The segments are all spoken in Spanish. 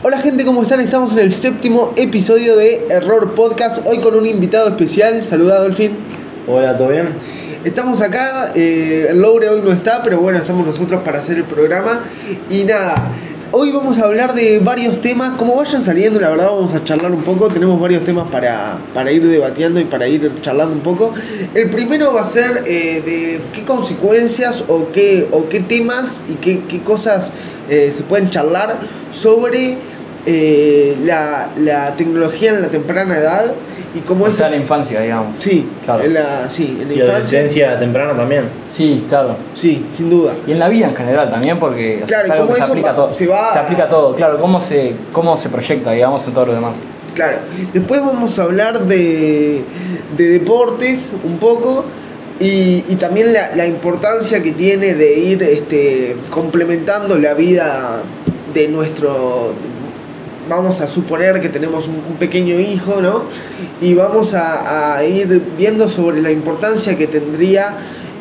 Hola gente, ¿cómo están? Estamos en el séptimo episodio de Error Podcast, hoy con un invitado especial. Saluda, Dolphin. Hola, ¿todo bien? Estamos acá, eh, el Loure hoy no está, pero bueno, estamos nosotros para hacer el programa. Y nada, hoy vamos a hablar de varios temas, como vayan saliendo, la verdad vamos a charlar un poco, tenemos varios temas para, para ir debatiendo y para ir charlando un poco. El primero va a ser eh, de qué consecuencias o qué, o qué temas y qué, qué cosas eh, se pueden charlar sobre eh, la, la tecnología en la temprana edad y cómo O es... sea, la infancia, digamos. Sí, Claro. en la, sí, en la Y infancia. adolescencia temprana también. Sí, claro. Sí, sin duda. Y en la vida en general también, porque Claro, es algo ¿cómo que se aplica, va- todo, se va- se aplica a todo. Claro, cómo se, cómo se proyecta, digamos, en todo lo demás. Claro. Después vamos a hablar de, de deportes un poco y, y también la, la importancia que tiene de ir este, complementando la vida de nuestro... Vamos a suponer que tenemos un, pequeño hijo, ¿no? Y vamos a, a ir viendo sobre la importancia que tendría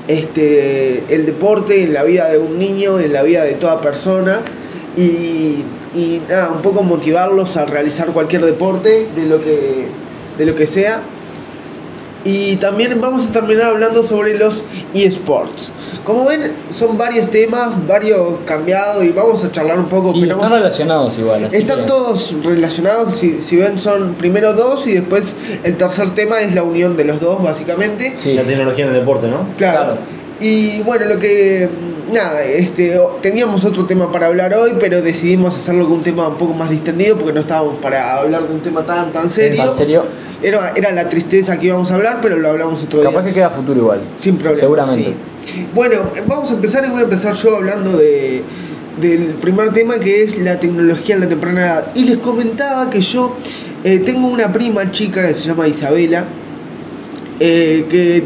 este, el deporte en la vida de un niño, en la vida de toda persona y, y nada, un poco motivarlos a realizar cualquier deporte de lo que, de lo que sea. Y también vamos a terminar hablando sobre los eSports. Como ven, son varios temas, varios cambiados y vamos a charlar un poco. Sí, están relacionados igual. están que- todos relacionados, si, si ven son primero dos y después el tercer tema es la unión de los dos básicamente. Sí. La tecnología en el deporte, ¿no? Claro. Claro. Y bueno, lo que. Nada, este, teníamos otro tema para hablar hoy, pero decidimos hacerlo con un tema un poco más distendido porque no estábamos para hablar de un tema tan, tan serio. Era, era la tristeza que íbamos a hablar, pero lo hablamos otro Capaz día. que queda futuro igual. Sin problema. Seguramente. sí. Bueno, vamos a empezar y voy a empezar yo hablando de, del primer tema que es la tecnología en la temprana edad. Y les comentaba que yo eh, tengo una prima chica que se llama Isabela, eh, que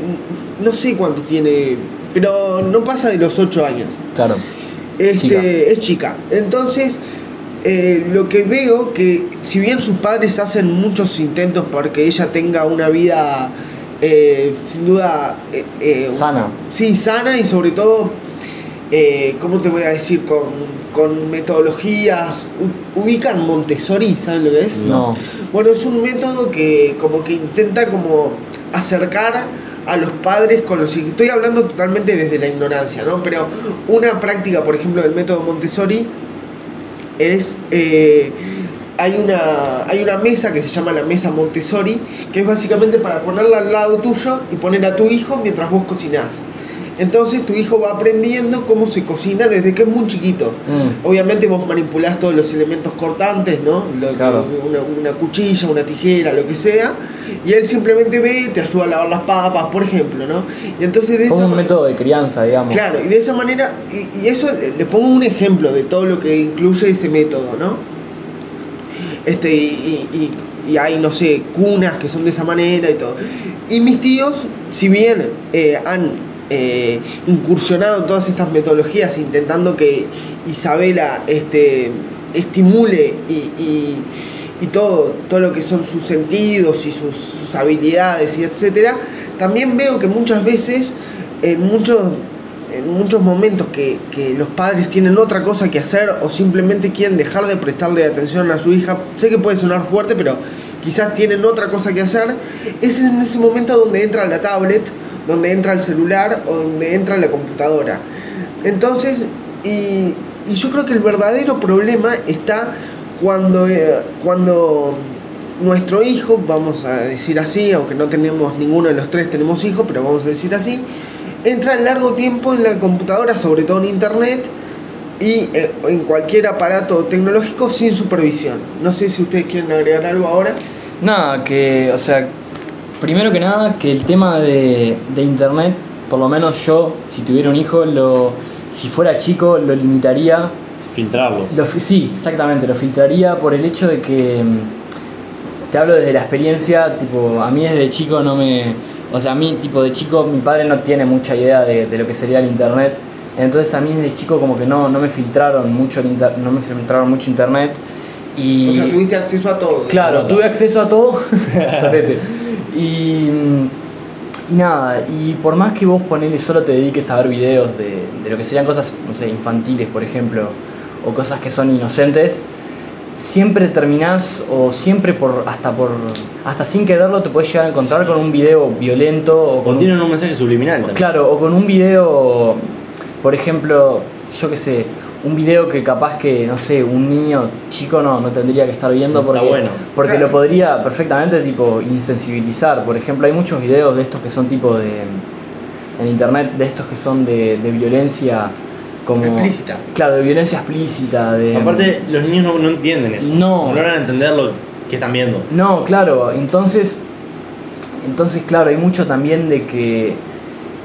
no sé cuánto tiene, pero no pasa de los 8 años. Claro. Este, Chica. Es chica. Entonces, eh, lo que veo que si bien sus padres hacen muchos intentos para que ella tenga una vida eh, sin duda eh, Sana. Sí, sana y sobre todo, ¿cómo te voy a decir? Con, con metodologías. ¿Ubican Montessori? ¿Saben lo que es? No. Bueno, es un método que como que intenta como acercar a los padres con los hijos. Estoy hablando totalmente desde la ignorancia, ¿no? Pero una práctica, por ejemplo, del método Montessori es... eh, hay una, hay una mesa que se llama la mesa Montessori, que es básicamente para ponerla al lado tuyo y poner a tu hijo mientras vos cocinás. Entonces tu hijo va aprendiendo cómo se cocina desde que es muy chiquito. Mm. Obviamente vos manipulás todos los elementos cortantes, ¿no? Lo- Claro. una, una cuchilla, una tijera, lo que sea. Y él simplemente ve, te ayuda a lavar las papas, por ejemplo, ¿no? Y entonces de Como esa un método de crianza, digamos. Claro, y de esa manera, y, y eso le- le pongo un ejemplo de todo lo que incluye ese método, ¿no? Este, y, y- y hay, no sé, cunas que son de esa manera y todo. Y mis tíos, si bien eh, han eh, incursionado en todas estas metodologías intentando que Isabela este, estimule y, y- y todo, todo lo que son sus sentidos y sus, sus habilidades y etcétera, también veo que muchas veces en muchos en muchos momentos que, que los padres tienen otra cosa que hacer o simplemente quieren dejar de prestarle atención a su hija, sé que puede sonar fuerte, pero quizás tienen otra cosa que hacer, es en ese momento donde entra la tablet, donde entra el celular o donde entra la computadora. Entonces, y, y yo creo que el verdadero problema está cuando, eh, cuando nuestro hijo, vamos a decir así, aunque no tenemos ninguno de los tres tenemos hijos, pero vamos a decir así, entra largo tiempo en la computadora, sobre todo en internet y eh, en cualquier aparato tecnológico sin supervisión. No sé si ustedes quieren agregar algo ahora. Nada, que, o sea, primero que nada, que el tema de, de internet, por lo menos yo, si tuviera un hijo, lo, si fuera chico, lo limitaría. Filtrarlo. Lo, sí, exactamente, lo filtraría por el hecho de que, mm, te hablo desde la experiencia, tipo, a mí desde chico no me, o sea, a mí, tipo, de chico, mi padre no tiene mucha idea de, de lo que sería el internet. Entonces a mí desde chico como que no, no me filtraron mucho el inter- no me filtraron mucho internet y O sea, tuviste acceso a todo. Claro, tuve acceso a todo. Y, y nada, y por más que vos ponele solo te dediques a ver videos de, de lo que serían cosas, no sé, infantiles, por ejemplo, o cosas que son inocentes, siempre terminás o siempre por hasta por hasta sin quererlo te puedes llegar a encontrar con un video violento o con O un- un mensaje subliminal también. Claro, o con un video, por ejemplo, yo qué sé, un video que capaz que, no sé, un niño chico no, no tendría que estar viendo porque, bueno. porque Claro. lo podría perfectamente tipo insensibilizar. Por ejemplo, hay muchos videos de estos que son tipo de en internet de estos que son de, de violencia como Explícita. Claro, de violencia explícita, de Aparte, los niños no, no entienden eso. No. No logran entender lo que están viendo. No, claro, entonces, entonces claro, hay mucho también de que,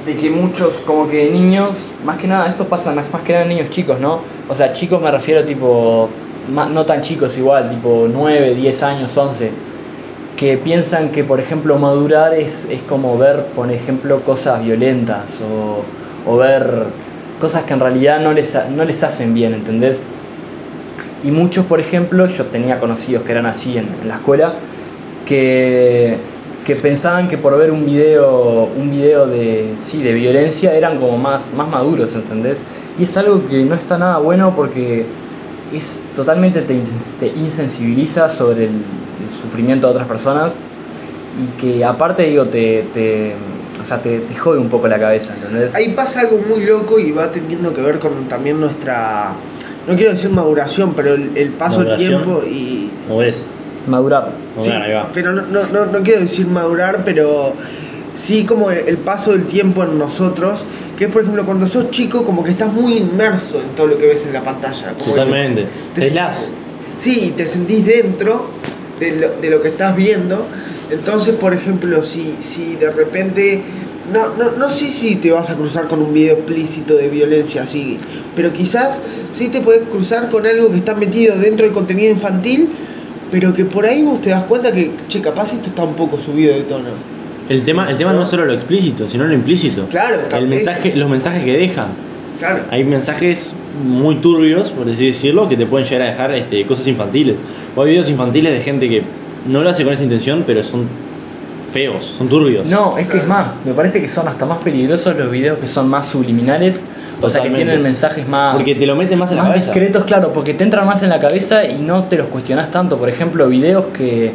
de que muchos, como que niños, más que nada, esto pasa más, más que nada en niños chicos, ¿no? O sea, chicos me refiero tipo, ma- no tan chicos igual, tipo 9, 10 años, 11, que piensan que, por ejemplo, madurar es, es como ver, por ejemplo, cosas violentas o, o ver cosas que en realidad no les, no les hacen bien, ¿entendés? Y muchos, por ejemplo, yo tenía conocidos que eran así en la escuela, que, que pensaban que por ver un video, un video de, sí, de violencia eran como más, más maduros, ¿entendés? Y es algo que no está nada bueno porque es totalmente te, te insensibiliza sobre el, el sufrimiento de otras personas y que aparte digo te, te, o sea, te, te jode un poco la cabeza, ¿entendés? Ahí pasa algo muy loco y va teniendo que ver con también nuestra, no quiero decir maduración, pero el, el paso del tiempo y... ¿No ves? Madurar. Ahí va. pero no, no, no, no quiero decir madurar, pero sí como el, paso del tiempo en nosotros, que es por ejemplo cuando sos chico como que estás muy inmerso en todo lo que ves en la pantalla. como Totalmente. te- Te las. Sí, te sentís dentro de lo, de lo que estás viendo. Entonces, por ejemplo, si, si de repente, no, no, no sé si te vas a cruzar con un video explícito de violencia así, pero quizás sí te puedes cruzar con algo que está metido dentro del contenido infantil, pero que por ahí vos te das cuenta que, che, capaz esto está un poco subido de tono. El tema, el tema no es solo lo explícito, sino lo implícito. Claro, El también. mensaje, los mensajes que dejan. Claro. Hay mensajes muy turbios, por así decirlo, que te pueden llegar a dejar este, cosas infantiles. O hay videos infantiles de gente que no lo hace con esa intención, pero son feos, son turbios. No, es que es más, me parece que son hasta más peligrosos los videos que son más subliminales, o sea, que tienen mensajes más, Porque te lo meten más en la cabeza. discretos, claro, porque te entran más en la cabeza y no te los cuestionas tanto. Por ejemplo, videos que,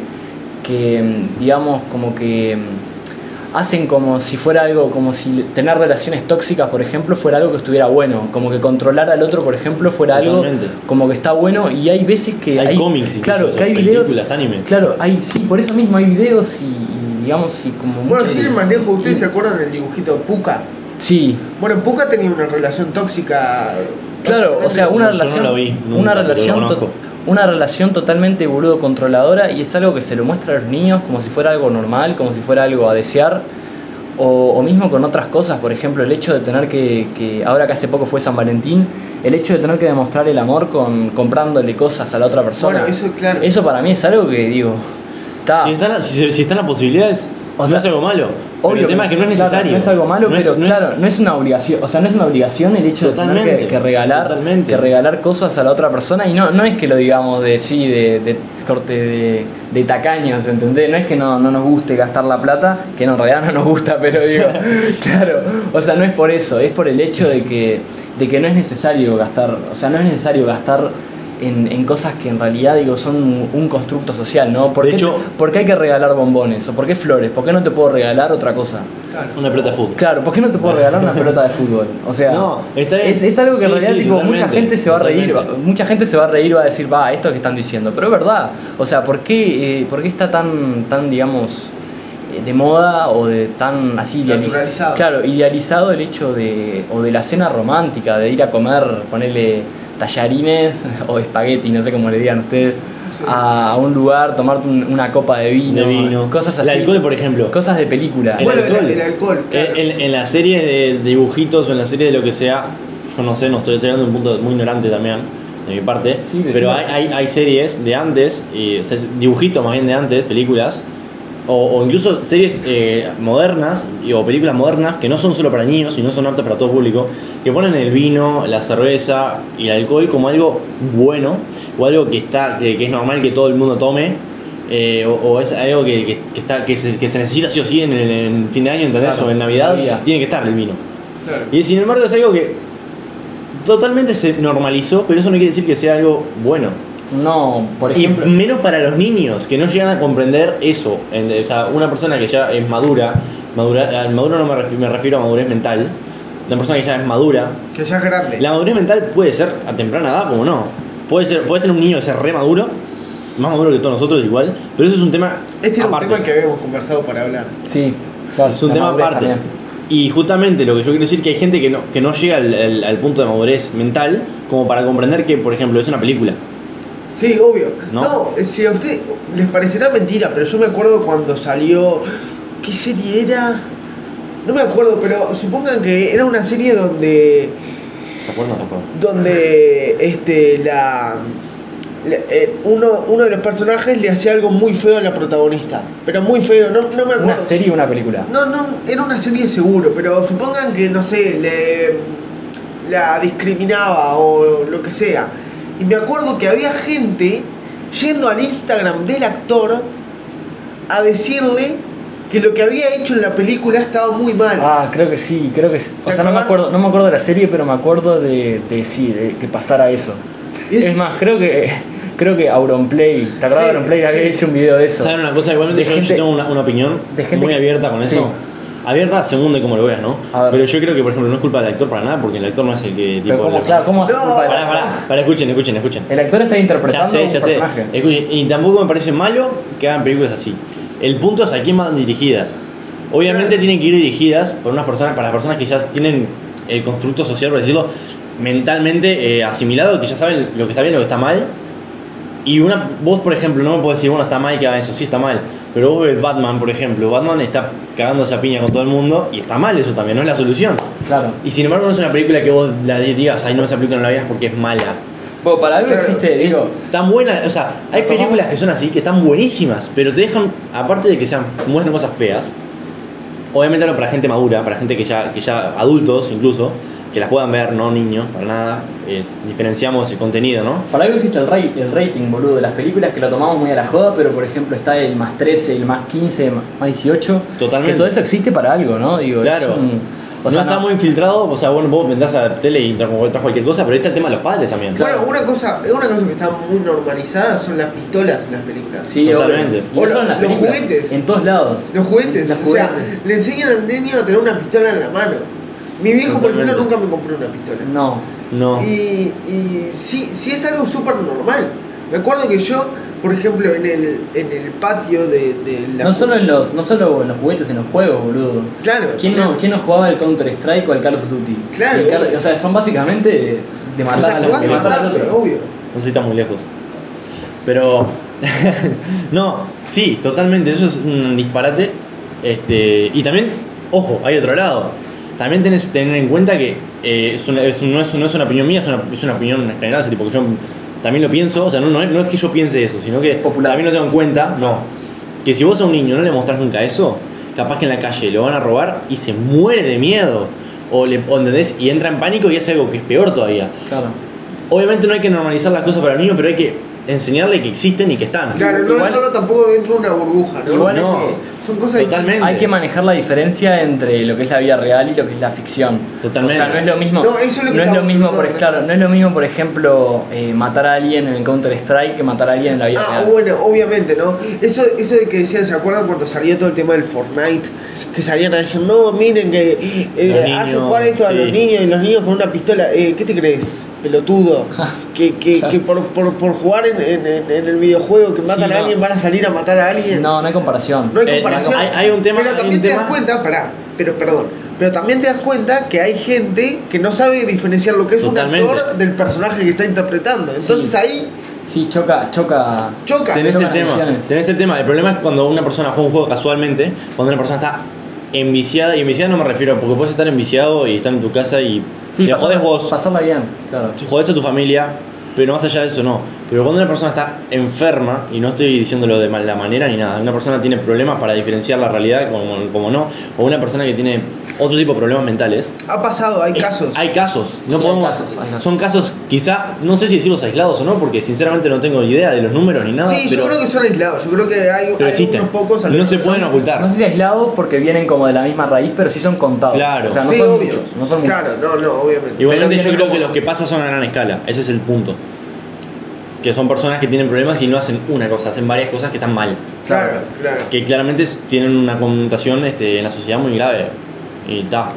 que digamos, como que mm, hacen como si fuera algo, como si tener relaciones tóxicas, por ejemplo, fuera algo que estuviera bueno, como que controlar al otro, por ejemplo, fuera Totalmente. algo como que está bueno y hay veces que Hay cómics, claro, que hay videos, películas, animes. claro, hay sí, por eso mismo hay videos y, y digamos y como Bueno, más lejos, ¿ustedes se acuerdan del dibujito Puka? Sí, Bueno, Puka tenía una relación tóxica. Claro, o sea, una Yo no relación, lo vi, nunca, una lo relación, una relación totalmente boludo controladora y es algo que se lo muestra a los niños como si fuera algo normal, como si fuera algo a desear, o, o mismo con otras cosas, por ejemplo, el hecho de tener que, que, ahora que hace poco fue San Valentín, el hecho de tener que demostrar el amor con comprándole cosas a la otra persona. Bueno, eso claro. Eso para mí es algo que digo, está. Si están, si, se- si están las posibilidades, O no es algo malo. Pero el tema es que no es claro, necesario. no es algo malo, No es- pero es- claro, no es una obligación. O sea, no es una obligación el hecho de tener que, Totalmente, que regalar, totalmente. que regalar cosas a la otra persona. Y no, no es que lo digamos de sí, de, de corte de, de tacaños, ¿entendés? No es que no, no nos guste gastar la plata, que no, en realidad no nos gusta, pero digo, claro, o sea, no es por eso, es por el hecho de que, de que no es necesario gastar, o sea, no es necesario gastar. En, en cosas que en realidad digo son un, un constructo social, ¿no? ¿Por De qué, hecho- ¿Por qué hay que regalar bombones? ¿O por qué flores? ¿Por qué no te puedo regalar otra cosa? Claro. Una pelota de fútbol. Claro, ¿por qué no te puedo regalar una pelota de fútbol? O sea, No, está bien. es, es algo que en realidad sí, tipo, mucha gente se va a reír, va- mucha gente se va a reír y va a decir, va, esto que están diciendo, pero es verdad. O sea, ¿por qué, eh, por qué está tan, tan digamos, de moda o de tan así idealiz- Naturalizado. Claro, idealizado el hecho de, o de la cena romántica, de ir a comer, ponerle tallarines o espagueti, no sé cómo le digan ustedes, Sí. a, a un lugar, tomarte un- una copa de vino, De vino. cosas así. El alcohol, por ejemplo. Cosas de película. El Bueno, el- alcohol. el alcohol, claro. En, en- en las series de dibujitos o en las series de lo que sea, yo no sé, no estoy de un punto muy ignorante también, de mi parte, Sí, pero hay, hay, hay series de antes, y, o sea, dibujitos más bien de antes, películas, o, o incluso series eh, modernas y- o películas modernas que no son solo para niños y no son aptas para todo público, que ponen el vino, la cerveza y el alcohol como algo bueno o algo que está que, que es normal que todo el mundo tome. eh, o, o es algo que, que- que está, que, se, que se necesita sí o sí en, en fin de año, ¿entendés? Claro, o en Navidad, Navidad. tiene que estar el vino. Claro. Y sin embargo es algo que totalmente se normalizó, pero eso no quiere decir que sea algo bueno. No, por Y ejemplo. menos para los niños, que no llegan a comprender eso. O sea, una persona que ya es madura, madura al maduro no me refiero, me refiero a madurez mental, una persona que ya es madura, Que ya es grande. la madurez mental puede ser a temprana edad, como no. Puede ser, puede tener un niño que sea re maduro, más maduro que todos nosotros igual, pero eso es un tema Este un aparte. tema que habíamos conversado para hablar. Sí, claro. Es un tema aparte. también. Y justamente lo que yo quiero decir que hay gente que no, que no llega al, al- al punto de madurez mental como para comprender que, por ejemplo, es una película. Sí, obvio. ¿No? No, eh, si a usted les parecerá mentira, pero yo me acuerdo cuando salió. ¿Qué serie era? No me acuerdo, pero supongan que era una serie donde. ¿Se acuerdan se acuerdan? donde este la, la- eh, uno, uno de los personajes le hacía algo muy feo a la protagonista pero muy feo no, no me acuerdo ¿Una serie o una película? no no era una serie seguro pero supongan que no sé le la discriminaba o lo que sea y me acuerdo que había gente yendo al Instagram del actor a decirle que lo que había hecho en la película estaba muy mal Ah, creo que sí, creo que sí. O ¿Te sea, no me acuerdo, no me acuerdo de la serie, pero me acuerdo de, de sí, de que pasara eso. Es- Es, más, creo que creo que Auronplay, ¿te acuerdas Sí, de Auronplay? Había sí. hecho un video de eso. ¿Saben una cosa? Igualmente De yo, yo gente- tengo una, una opinión de gente muy abierta con sí. eso. Abierta según de cómo lo veas, ¿no? Pero yo creo que, por ejemplo, no es culpa del actor para nada, porque el actor no es el que... Pero tipo, ¿cómo, lo- claro, ¿cómo hace culpa del Pará, actor? pará, pará, escuchen, escuchen, escuchen. El actor está Ya interpretando sé, un ya sé. personaje. Escuchen, y tampoco me parece malo que hagan películas así. El punto es a quién van dirigidas. Obviamente tienen que ir dirigidas por unas personas, para las personas que ya tienen el constructo social, por decirlo, mentalmente eh, asimilado, que ya saben lo que está bien y lo que está mal. Y una, vos, por ejemplo, no me podés decir, bueno, está mal que hagan eso, sí está mal. Pero vos ves Batman, por ejemplo, Batman está cagándose a piña con todo el mundo y está mal eso también, no es la solución. Claro. Y sin embargo, no es una película que vos la digas, ay, no, esa película no la veas porque es mala. Bueno, para algo existe, digo, Tan buena, o sea, hay películas que son así, que están buenísimas, pero te dejan, aparte de que sean, muestran cosas feas, obviamente hablo para gente madura, para gente que ya, que ya adultos incluso, que las puedan ver, no niños, para nada, es- diferenciamos el contenido, ¿no? para algo existe el, ra- el rating, boludo, de las películas que lo tomamos muy a la joda, pero por ejemplo está el más 13, el más 15, más 18. Totalmente. Que todo eso existe para algo, ¿no? Digo, es Claro. un- o no está no- muy infiltrado, o sea, bueno, vos vendrás a la tele y encontrás cualquier cosa, pero ahí está el tema de los padres también. Claro. Bueno, una cosa, una cosa que está muy normalizada son las pistolas en las películas. Sí, Totalmente. O los- las los juguetes. En todos lados. Los juguetes, Los o sea, le enseñan al niño a tener una pistola en la mano. Mi viejo, por ejemplo, nunca me compró una pistola. No. No. Y, y sí, sí es algo súper normal. Me acuerdo que yo, por ejemplo, en el, en el patio de, de la... No solo en los, no solo en los juguetes, en los juegos, boludo. Claro. ¿Quién no, ¿Quién no jugaba al Counter Strike o al Call of Duty? Claro. El o sea, son básicamente de, de O matar sea, a jugás de matar al otro. obvio. No sé si está muy lejos. Pero. no, sí, totalmente. Eso es un disparate. Este, y también, ojo, hay otro lado. También tenés que tener en cuenta que eh, es una- es un- no, es, no es una opinión mía, es una, es una opinión general. tipo, que yo también lo pienso. O sea, no, no, es- no es que yo piense eso, sino que Popular. también lo tengo en cuenta. No. Que si vos a un niño no le mostrás nunca eso, capaz que en la calle lo van a robar y se muere de miedo. O, le, o, ¿entendés? Y entra en pánico y hace algo que es peor todavía. Claro. Obviamente no hay que normalizar las cosas para el niño, pero hay que enseñarle que existen y que están. Claro, no Igual- es solo tampoco dentro de una burbuja, ¿no? Igual No, es Son cosas totalmente. Hay que manejar la diferencia entre lo que es la vida real y lo que es la ficción. Totalmente. O sea, no es lo mismo. No, eso es lo que no es lo mismo, por, ¿no? claro, no es lo mismo, por ejemplo, eh, matar a alguien en el Counter Strike que matar a alguien en la vida Ah, real. bueno, obviamente, ¿no? Eso, eso de que decían, ¿se acuerdan cuando salió todo el tema del Fortnite? Que salían a decir, no, miren que eh, Ah, hacen jugar esto a los niños y los niños con una pistola. Eh, ¿Qué te crees, pelotudo? que que, que por, por, por jugar en, en- el videojuego que matan Sí, a no. alguien van a salir a matar a alguien. No, no hay comparación. No hay Eh, comparación. hay- hay un tema- pero hay también te tema- das cuenta, pará, pero perdón, pero también te das cuenta que hay gente que no sabe diferenciar lo que es Totalmente. un actor del personaje que está interpretando. Entonces Sí. ahí Sí, choca, choca. choca. Tenés el tema. Tenés el tema. El problema es cuando una persona juega un juego casualmente, cuando una persona está enviciada, y enviciada no me refiero, porque puedes estar enviciado y estar en tu casa y Sí, te jodés vos, pasarla bien, claro. jodés a tu familia, pero más allá de eso no. Pero cuando una persona está enferma, y no estoy diciéndolo de mala manera ni nada, una persona tiene problemas para diferenciar la realidad como, como no, o una persona que tiene otro tipo de problemas mentales, Ha pasado, hay Eh, casos. Hay casos, no Sí, podemos. hay casos, hay casos. Son casos, quizá, no sé si decirlos aislados o no, porque sinceramente no tengo idea de los números ni nada. sí, pero, yo creo que son aislados. Yo creo que hay, pero hay existen. unos pocos. no se pueden son- ocultar. No sé si aislados porque vienen como de la misma raíz, pero sí son contados. Claro. O sea, no sí, son obvio. muchos. No son muchos. claro, no, no, obviamente. Igualmente pero yo creo que los que pasan son a gran escala, ese es el punto. Que son personas que tienen problemas y no hacen una cosa, hacen varias cosas que están mal. Claro, claro. Que claramente tienen una connotación este, en la sociedad muy grave. Y está.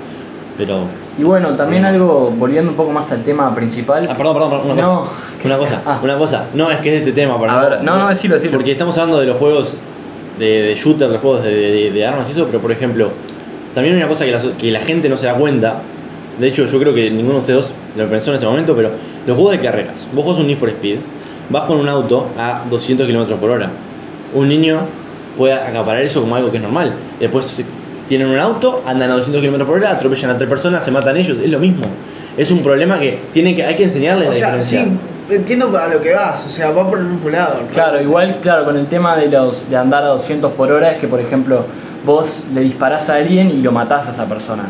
Pero. Y bueno, también algo, volviendo un poco más al tema principal. Ah, perdón, perdón, perdón, una No. cosa. Una cosa, Ah. una cosa. No, es que es de este tema, perdón. A ver, no, no, decilo, decilo. Porque estamos hablando de los juegos de, de shooter, los juegos de, de- de armas y eso, pero por ejemplo, también hay una cosa que la, que la gente no se da cuenta. De hecho, yo creo que ninguno de ustedes dos lo pensó en este momento, pero los juegos de carreras. Vos juegas un Need for Speed, vas con un auto a 200 km por hora. Un niño puede acaparar eso como algo que es normal. Después tienen un auto, andan a 200 km por hora, atropellan a tres personas, se matan ellos, es lo mismo. Es un problema que, tiene que hay que enseñarle O la sea, sí, entiendo a lo que vas, o sea, va por el mismo lado. Claro, igual, claro, con el tema de los de andar a 200 por hora es que, por ejemplo, vos le disparás a alguien y lo matás a esa persona.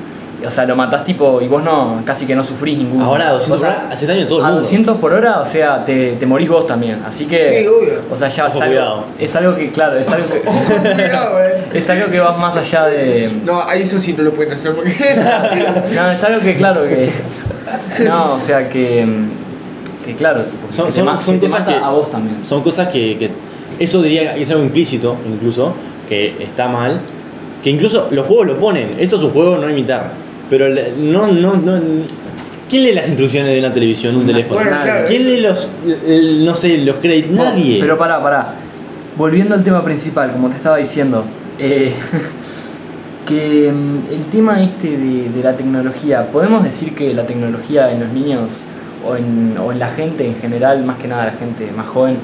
O sea, lo matás tipo y vos no, casi que no sufrís ningún. Ahora a 200 o sea, por hora hace daño a todo el a mundo. 200 por hora, o sea, te, te morís vos también. Así que. Sí, obvio. O sea, ya Ojo, es algo, cuidado. es algo que, claro, es algo que. Ojo, cuidado, eh. es algo que va más allá de. No, ahí eso sí no lo pueden hacer porque. No, es algo que, claro, que. No, o sea, que. Que claro, tipo, Son- que te, son- ma- son que te cosas mata que- a vos también. Son cosas que, que- eso diría que es algo implícito, incluso, que está mal. Que incluso los juegos lo ponen. Esto es un juego no imitar. Pero le- no, no, no. ¿Quién lee las instrucciones de una televisión, un teléfono? Bueno, claro, ¿Quién lee los, el- no sé, los créditos? Nadie. Pero pará, pará. Volviendo al tema principal, como te estaba diciendo, eh, que mm, el tema este de, de la tecnología, ¿podemos decir que la tecnología en los niños o en, o en la gente en general, más que nada la gente más joven,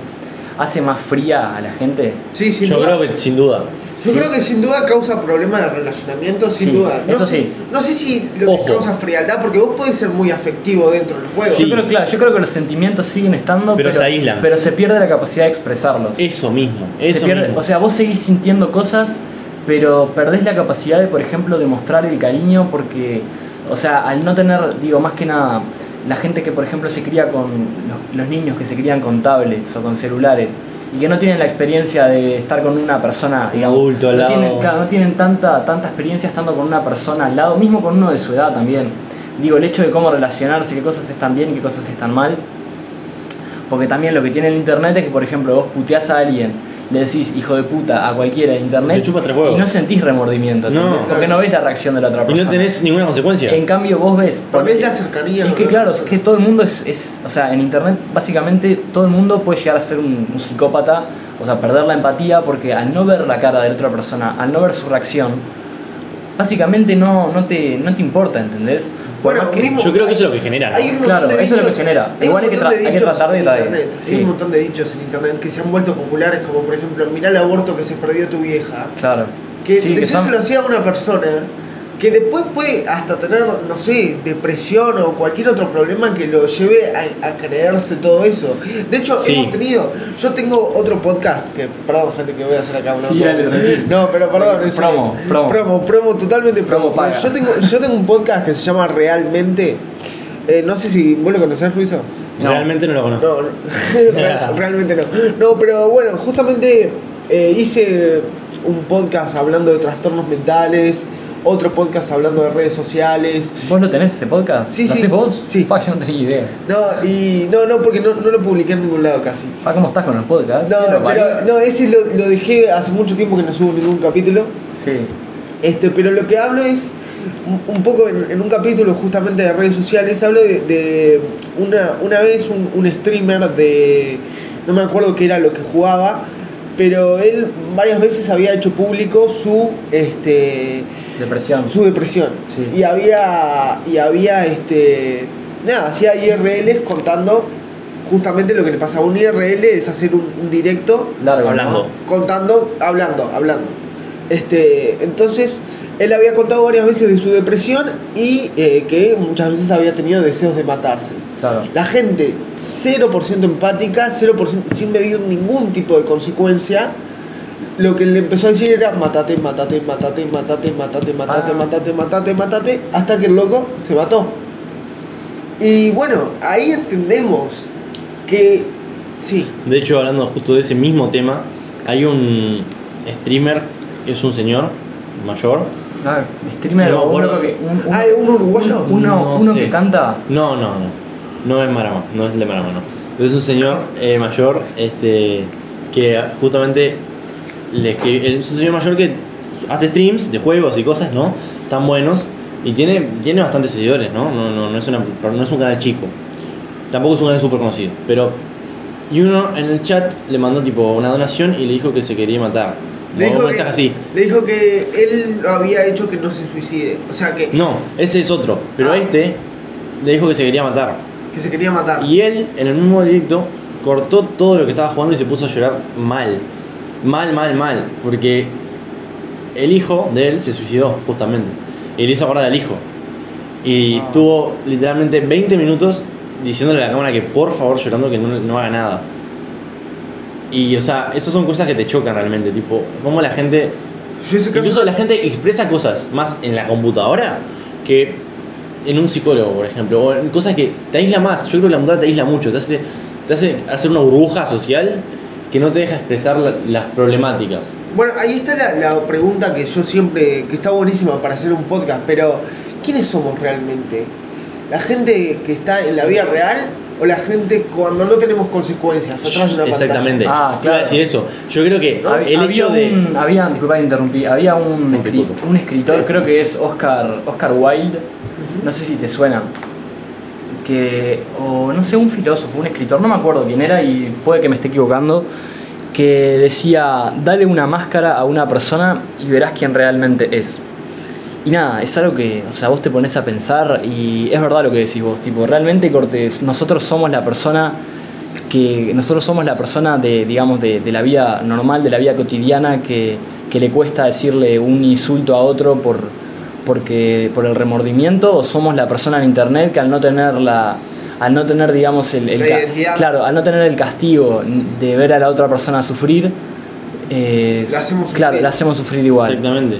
hace más fría a la gente? Sí, sin Yo duda. creo que sin duda. Yo Sí. creo que sin duda causa problemas de relacionamiento, sin Sí, duda. No eso sé, sí. No sé si lo Ojo. que causa frialdad, porque vos podés ser muy afectivo dentro del juego. Sí. Yo creo, claro, yo creo que los sentimientos siguen estando, Pero se aíslan. pero se pierde la capacidad de expresarlos. Eso mismo. Se pierde- mismo. O sea, vos seguís sintiendo cosas, pero perdés la capacidad de, por ejemplo, demostrar el cariño porque, o sea, al no tener, digo, más que nada, la gente que, por ejemplo, se cría con los, los niños que se crían con tablets o con celulares y que no tienen la experiencia de estar con una persona, digamos, adulto al no lado. tienen, claro, no tienen tanta, tanta experiencia estando con una persona al lado, mismo con uno de su edad también. Digo, el hecho de cómo relacionarse, qué cosas están bien y qué cosas están mal. Porque también lo que tiene el internet es que, por ejemplo, vos puteás a alguien, le decís hijo de puta a cualquiera en internet Te chupa tres huevos. y no sentís remordimiento, No. ¿entendés? porque no ves la reacción de la otra Y persona. no tenés ninguna consecuencia. En cambio, vos ves. Perdés la cercanía. Es que claro, es que todo el mundo es, es- o sea, en internet básicamente todo el mundo puede llegar a ser un, un psicópata, o sea, perder la empatía porque al no ver la cara de la otra persona, al no ver su reacción, básicamente no, no, te, no te importa, ¿entendés? Por Bueno, más que- mismo- Yo creo que eso es lo que genera. ¿no? Hay un montón Claro, de eso es lo dichos- que genera. hay Igual un hay que montón tra- de hay que dichos tratar de- internet, sí. Hay un montón de dichos en internet que se han vuelto populares, como por ejemplo, mirá el aborto que se perdió tu vieja. Claro. Que Sí, que son- decírselo así a una persona que después puede hasta tener, no sé, depresión o cualquier otro problema que lo lleve a, a creerse todo eso. De hecho, Sí. hemos tenido, yo tengo otro podcast, que, perdón gente que voy a hacer acá una Sí, dale. No, pero perdón, serio. Promo, promo. promo, promo, totalmente promo. Promo. Yo tengo, yo tengo un podcast que se llama Realmente. Eh, no sé si vos lo conocés. No. Realmente no lo conozco. No, no. Real- realmente no. No, pero bueno, justamente eh, hice un podcast hablando de trastornos mentales, otro podcast hablando de redes sociales. ¿Vos lo tenés ese podcast? Sí, ¿Lo sí. hacés vos? Sí. Pa, yo no tenía idea. No, y no, no, porque no, no lo publiqué en ningún lado casi. Pa, ¿cómo estás con los podcasts? No, ¿Qué lo pero no, ese lo, lo dejé hace mucho tiempo que no subo ningún capítulo. Sí. Este, pero lo que hablo es un, un poco en, en un capítulo justamente de redes sociales, hablo de, de una, una vez un, un streamer de, no me acuerdo qué era lo que jugaba, pero él varias veces había hecho público su, este, Depresión. su depresión. Sí. Y había, y había, este, nada, hacía IRLs contando justamente lo que le pasa a un IRL es hacer un, un directo Largo, Hablando. ¿no? contando, hablando, hablando. Este, entonces, él había contado varias veces de su depresión y eh, que muchas veces había tenido deseos de matarse. Claro. La gente 0% empática, 0% sin medir ningún tipo de consecuencia. Lo que le empezó a decir era matate, matate, matate, matate, matate, matate, Ah. matate, matate, matate, hasta que el loco se mató. Y bueno, ahí entendemos que sí, De hecho, hablando justo de ese mismo tema, hay un streamer, es un señor mayor. Ah, streamer No, o uno bueno. que. Un, Ah, ¿un uruguayo? Uno, No uno que canta. No, no, no. No es Marama, no es el de Marama, no. Es un señor eh, mayor este, que justamente le escribe- es un señor mayor que hace streams de juegos y cosas, ¿no? Tan buenos y tiene, tiene bastantes seguidores, ¿no? No, no, no, es una, no es un canal chico. Tampoco es un canal súper conocido. Pero. Y uno en el chat le mandó tipo una donación y le dijo que se quería matar. Le dijo, que, así. le dijo que él lo había hecho que no se suicide. O sea, que, No, ese es otro. Pero Ah. este le dijo que se quería matar. que se quería matar. Y él, en el mismo directo, cortó todo lo que estaba jugando y se puso a llorar mal. Mal, mal, mal. Porque el hijo de él se suicidó, justamente. Y le hizo acordar al hijo. Y Ah. estuvo literalmente 20 minutos diciéndole a la cámara que por favor llorando que no, no haga nada. Y, o sea, esas son cosas que te chocan realmente. Tipo, cómo la gente ese caso- Incluso la gente expresa cosas más en la computadora que en un psicólogo, por ejemplo, o en cosas que te aísla más. Yo creo que la computadora te aísla mucho, te hace, te hace hacer una burbuja social que no te deja expresar la- las problemáticas. Bueno, ahí está la, la pregunta que yo siempre, que está buenísima para hacer un podcast, pero ¿quiénes somos realmente? ¿La gente que está en la vida real o la gente cuando no tenemos consecuencias atrás de una pantalla? Exactamente. Ah, Iba a claro. decir eso. Yo creo que el había hecho de. un, había, disculpa que interrumpí, había un, No, escri- un escritor, creo que es Oscar, Oscar Wilde, no sé si te suena, que, o no sé, un filósofo, un escritor, no me acuerdo quién era y puede que me esté equivocando, que decía, dale una máscara a una persona y verás quién realmente es. Y nada, es algo que, o sea, vos te pones a pensar y es verdad lo que decís vos, tipo, realmente Cortés, nosotros somos la persona que nosotros somos la persona de, digamos, de, de la vida normal, de la vida cotidiana, que, que le cuesta decirle un insulto a otro por, porque, por el remordimiento, o somos la persona en internet que al no tener la al no tener digamos el, el La ca- identidad. claro al no tener el castigo de ver a la otra persona sufrir eh, La hacemos claro sufrir. la hacemos sufrir igual Exactamente.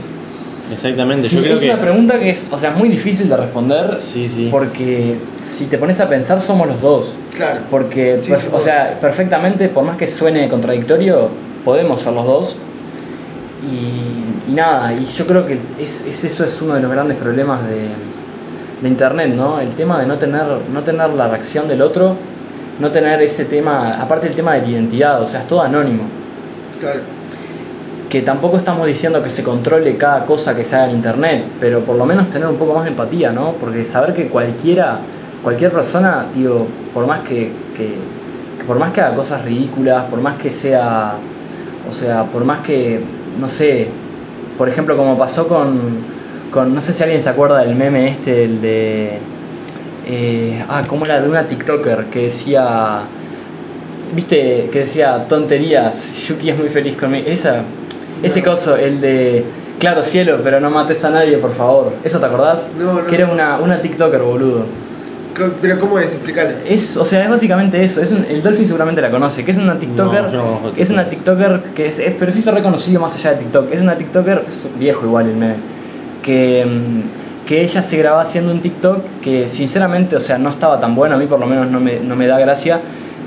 Exactamente. Sí, Yo creo es que. una pregunta que es o sea muy difícil de responder Sí, sí. porque si te pones a pensar somos los dos Claro. porque, Sí, per- sí, o sea, perfectamente, por más que suene contradictorio, podemos ser los dos. Y, y nada, y yo creo que es, es- eso es uno de los grandes problemas de, de Internet, ¿no? El tema de no tener, no tener la reacción del otro, no tener ese tema, aparte el tema de la identidad, o sea, es todo anónimo. Claro. Que tampoco estamos diciendo que se controle cada cosa que se haga en Internet, pero por lo menos tener un poco más de empatía, ¿no? Porque saber que cualquiera, cualquier persona, tío, por más que, que- que por más que haga cosas ridículas, por más que sea, o sea, por más que, no sé, por ejemplo, como pasó con, con no sé si alguien se acuerda del meme este, el de, eh, ah, ¿cómo era? De una TikToker que decía, viste, que decía tonterías, Yuki es muy feliz conmigo, esa, ese No. coso, el de, claro cielo, pero no mates a nadie, por favor, ¿eso te acordás? No, no. Que era una, una TikToker, boludo. Pero ¿cómo es? Explícale. Es, o sea, es básicamente eso. Es un- el Dolphin seguramente la conoce, que es una TikToker. No, yo no conozco es una TikTok. TikToker que es, es- pero se hizo reconocido más allá de TikTok. Es una TikToker, es viejo igual el meme, que, mm, que ella se grababa haciendo un TikTok que sinceramente, o sea, no estaba tan bueno, a mí por lo menos no me, no me da gracia,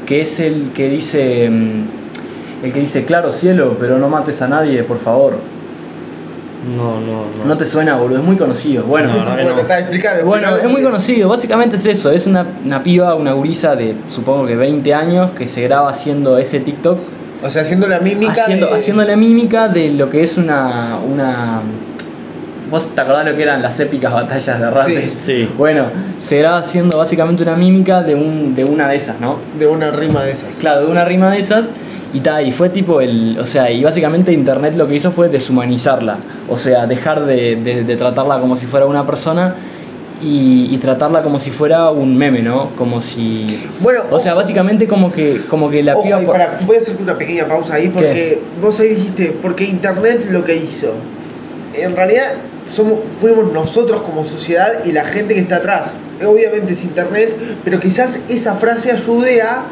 que es el que dice, mm, el que dice, claro cielo, pero no mates a nadie, por favor. No, no, no. No te suena, boludo, es muy conocido. Bueno, No, Bueno, no. bueno, es muy conocido, básicamente es eso, es una, una piba, una gurisa de supongo que 20 años que se graba haciendo ese TikTok, O sea, haciendo la mímica. haciendo, de- haciendo la mímica de lo que es una, una... ¿Vos te acordás lo que eran las épicas batallas de rap? Sí. Sí. Bueno, se graba haciendo básicamente una mímica de, un, de una de esas, ¿no? de una rima de esas. Claro, de una rima de esas y ta, y fue tipo el, o sea, y básicamente internet lo que hizo fue deshumanizarla, o sea, dejar de, de- de tratarla como si fuera una persona y, y tratarla como si fuera un meme, ¿no? Como si, Bueno, o sea, básicamente como que, como que la Ojo, piba y por- pará, voy a hacerte una pequeña pausa ahí porque vos ahí dijiste, porque Internet lo que hizo. En realidad somos, fuimos nosotros como sociedad y la gente que está atrás. Obviamente es Internet, pero quizás esa frase ayude a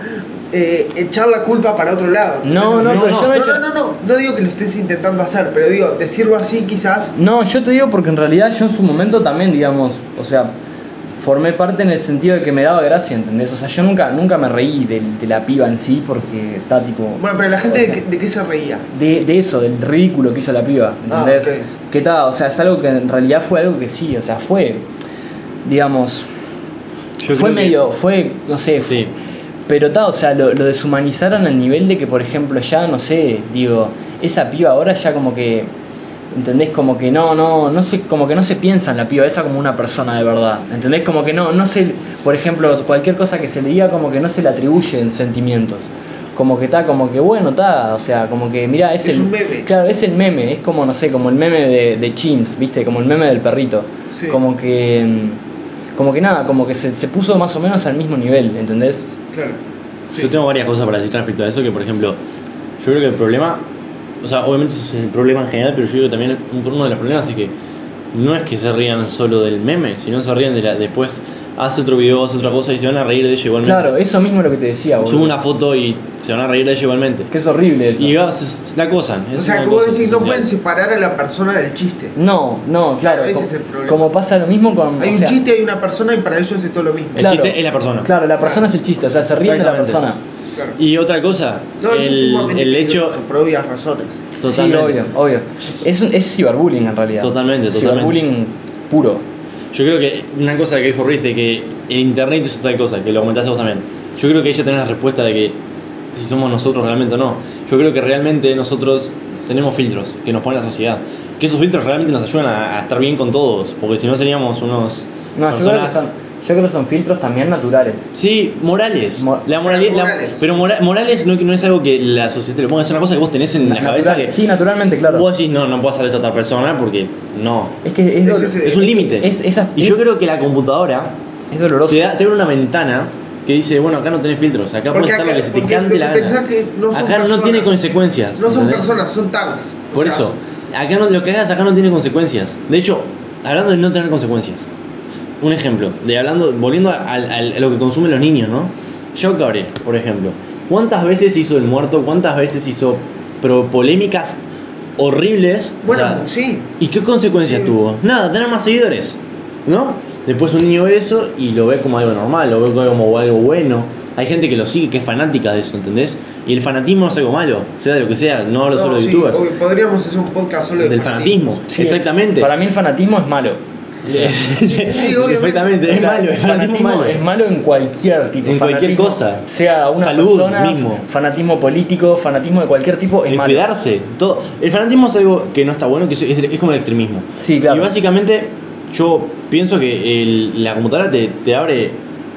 eh, echar la culpa para otro lado. No, no, ¿entendés? pero yo no no, he hecho- no, no, no, no digo que lo estés intentando hacer, pero digo, decirlo así quizás No, yo te digo porque en realidad yo en su momento también, digamos, o sea, formé parte en el sentido de que me daba gracia, ¿entendés? O sea, yo nunca, nunca me reí de, de la piba en sí porque está tipo... Bueno, pero la gente o de, qué- de qué se reía. de, de eso, del ridículo que hizo la piba, Ah, ¿entendés? Que tal, o sea, es algo que en realidad fue algo que sí, o sea, fue, digamos, Yo fue que- medio, fue, no sé, Sí. Pero ta, o sea, lo, lo deshumanizaron al nivel de que, por ejemplo, ya, no sé, digo, esa piba ahora ya como que, ¿entendés? Como que no, no, no se, como que no se piensa en la piba esa como una persona de verdad, ¿entendés? Como que no, no se, por ejemplo, cualquier cosa que se le diga como que no se le atribuyen sentimientos. Como que está, como que bueno, está, o sea, como que mira, es, Es el un meme. Claro, es el meme, es como, no sé, como el meme de, de Chins, ¿viste? Como el meme del perrito. Sí. Como que, mm, como que nada, como que se, se puso más o menos al mismo nivel, ¿entendés? Claro. Yo tengo varias cosas para decir respecto a eso, que por ejemplo, yo creo que el problema, o sea, obviamente eso es el problema en general, pero yo creo que también un- uno de los problemas es que no es que se rían solo del meme, sino se ríen de la, después hace otro video, hace otra cosa y se van a reír de ella igualmente. Claro, eso mismo es lo que te decía, boludo. Sube una foto y se van a reír de ella igualmente. Que es horrible eso. Y va, se, se la acosan. O sea, que vos decís, no pueden separar a la persona del chiste. No, no, claro. Ese como, es el problema. como pasa lo mismo con. Hay un sea, chiste, hay una persona y para ellos es todo lo mismo. El chiste es la persona. Claro, la persona es el chiste, o sea, se ríen de la persona. Claro. Y otra cosa, No, el, el hecho. por obvias razones. Totalmente. Sí, obvio, obvio. Es, un- es ciberbullying en realidad. Totalmente, totalmente. Ciberbullying puro. Yo creo que una cosa que dijo Riz de que el internet es otra cosa, que lo comentaste vos también. Yo creo que ella tiene la respuesta de que si somos nosotros realmente o no. Yo creo que realmente nosotros tenemos filtros que nos pone la sociedad. Que esos filtros realmente nos ayudan a, a estar bien con todos, porque si no seríamos unos No, yo creo, que personas. Yo creo que son filtros también naturales. Sí, morales. Mo- la morales. pero mora- morales no, no es algo que la sociedad te lo ponga, es una cosa que vos tenés en la Natural- cabeza que Sí, naturalmente, claro. vos decís, no, no puedo hacer esto a otra persona porque no. Es que es, Es dolo- ese- Es un límite. es, es, Y yo creo que la computadora es doloroso. te da, te abre una ventana que dice, bueno, acá no tenés filtros, acá Porque puedes hacer lo acá- que se te porque cante lo la que gana. pensás que no son acá no personas. tiene consecuencias. No son ¿entendés? personas, son tags. O Por sea, eso, acá no, lo que hagas acá no tiene consecuencias. De hecho, hablando de no tener consecuencias, un ejemplo, de hablando, volviendo a, lo que consumen los niños, ¿no? Joe Cabré, por ejemplo, ¿cuántas veces hizo el muerto? ¿Cuántas veces hizo pro polémicas horribles? O Bueno, sea, sí. ¿Y qué consecuencias Sí. tuvo? Nada, tener más seguidores, ¿no? Después un niño ve eso y lo ve como algo normal, lo ve como algo bueno. Hay gente que lo sigue, que es fanática de eso, ¿entendés? Y el fanatismo no es algo malo, sea de lo que sea, no hablo No, solo de sí, youtubers. podríamos hacer un podcast solo de Del fanatismo, Sí, exactamente. Para mí el fanatismo es malo. Sí. Perfectamente, es malo, es malo. es malo en cualquier tipo. En cualquier cosa. Sea una Salud persona, mismo. fanatismo político, fanatismo de cualquier tipo, es El malo. cuidarse, todo. El fanatismo es algo que no está bueno, que es, es- es como el extremismo. Sí, claro. Y básicamente yo pienso que el- la computadora te, te abre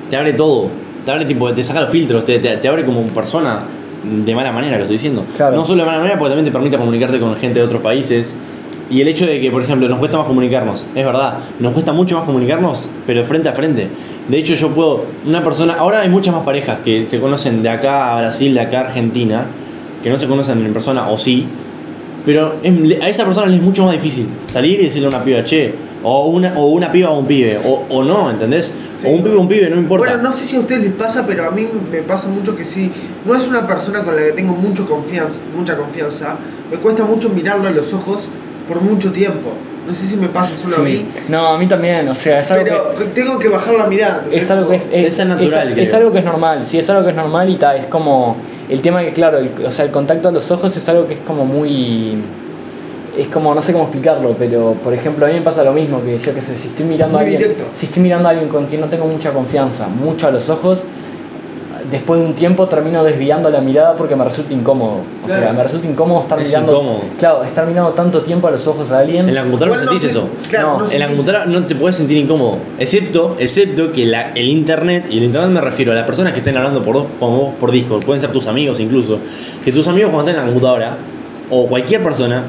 te abre todo. Te abre tipo, te saca los filtros, te, te- te abre como persona de mala manera, lo estoy diciendo. Claro. No solo de mala manera, porque también te permite comunicarte con gente de otros países. Y el hecho de que, por ejemplo, nos cuesta más comunicarnos, es verdad, nos cuesta mucho más comunicarnos, pero frente a frente. De hecho, yo puedo, una persona, ahora hay muchas más parejas que se conocen de acá a Brasil, de acá a Argentina, que no se conocen en persona, o sí, pero a esa persona le es mucho más difícil salir y decirle a una piba, che, o una, o una piba a un pibe, o, o no, ¿entendés? Sí. O un pibe a un pibe, no me importa. Bueno, no sé si a ustedes les pasa, pero a mí me pasa mucho que sí. No es una persona con la que tengo mucho confianza, mucha confianza. Me cuesta mucho mirarlo a los ojos por mucho tiempo. No sé si me pasa solo a mí. Sí. No, a mí también, o sea, es algo Pero que... tengo que bajar la mirada. Es algo que es, es, Es natural, es- es algo que es normal, sí, es algo que es normal y tal, es como el tema que, claro, el- o sea, el contacto a los ojos es algo que es como muy... Es como, no sé cómo explicarlo, pero por ejemplo a mí me pasa lo mismo, que yo que sé, si estoy mirando a Muy alguien, directo. si estoy mirando a alguien con quien no tengo mucha confianza, mucho a los ojos, después de un tiempo termino desviando la mirada porque me resulta incómodo. O sea, Claro. me resulta incómodo estar Es mirando... incómodo. Claro, estar mirando tanto tiempo a los ojos a alguien. En la computadora no no sentís eso. Claro, No, no En la computadora no te puedes sentir incómodo, excepto, excepto que la- el internet, y el internet me refiero a las personas que estén hablando por, dos- Discord, pueden ser tus amigos incluso, que tus amigos cuando estén en la computadora, o cualquier persona,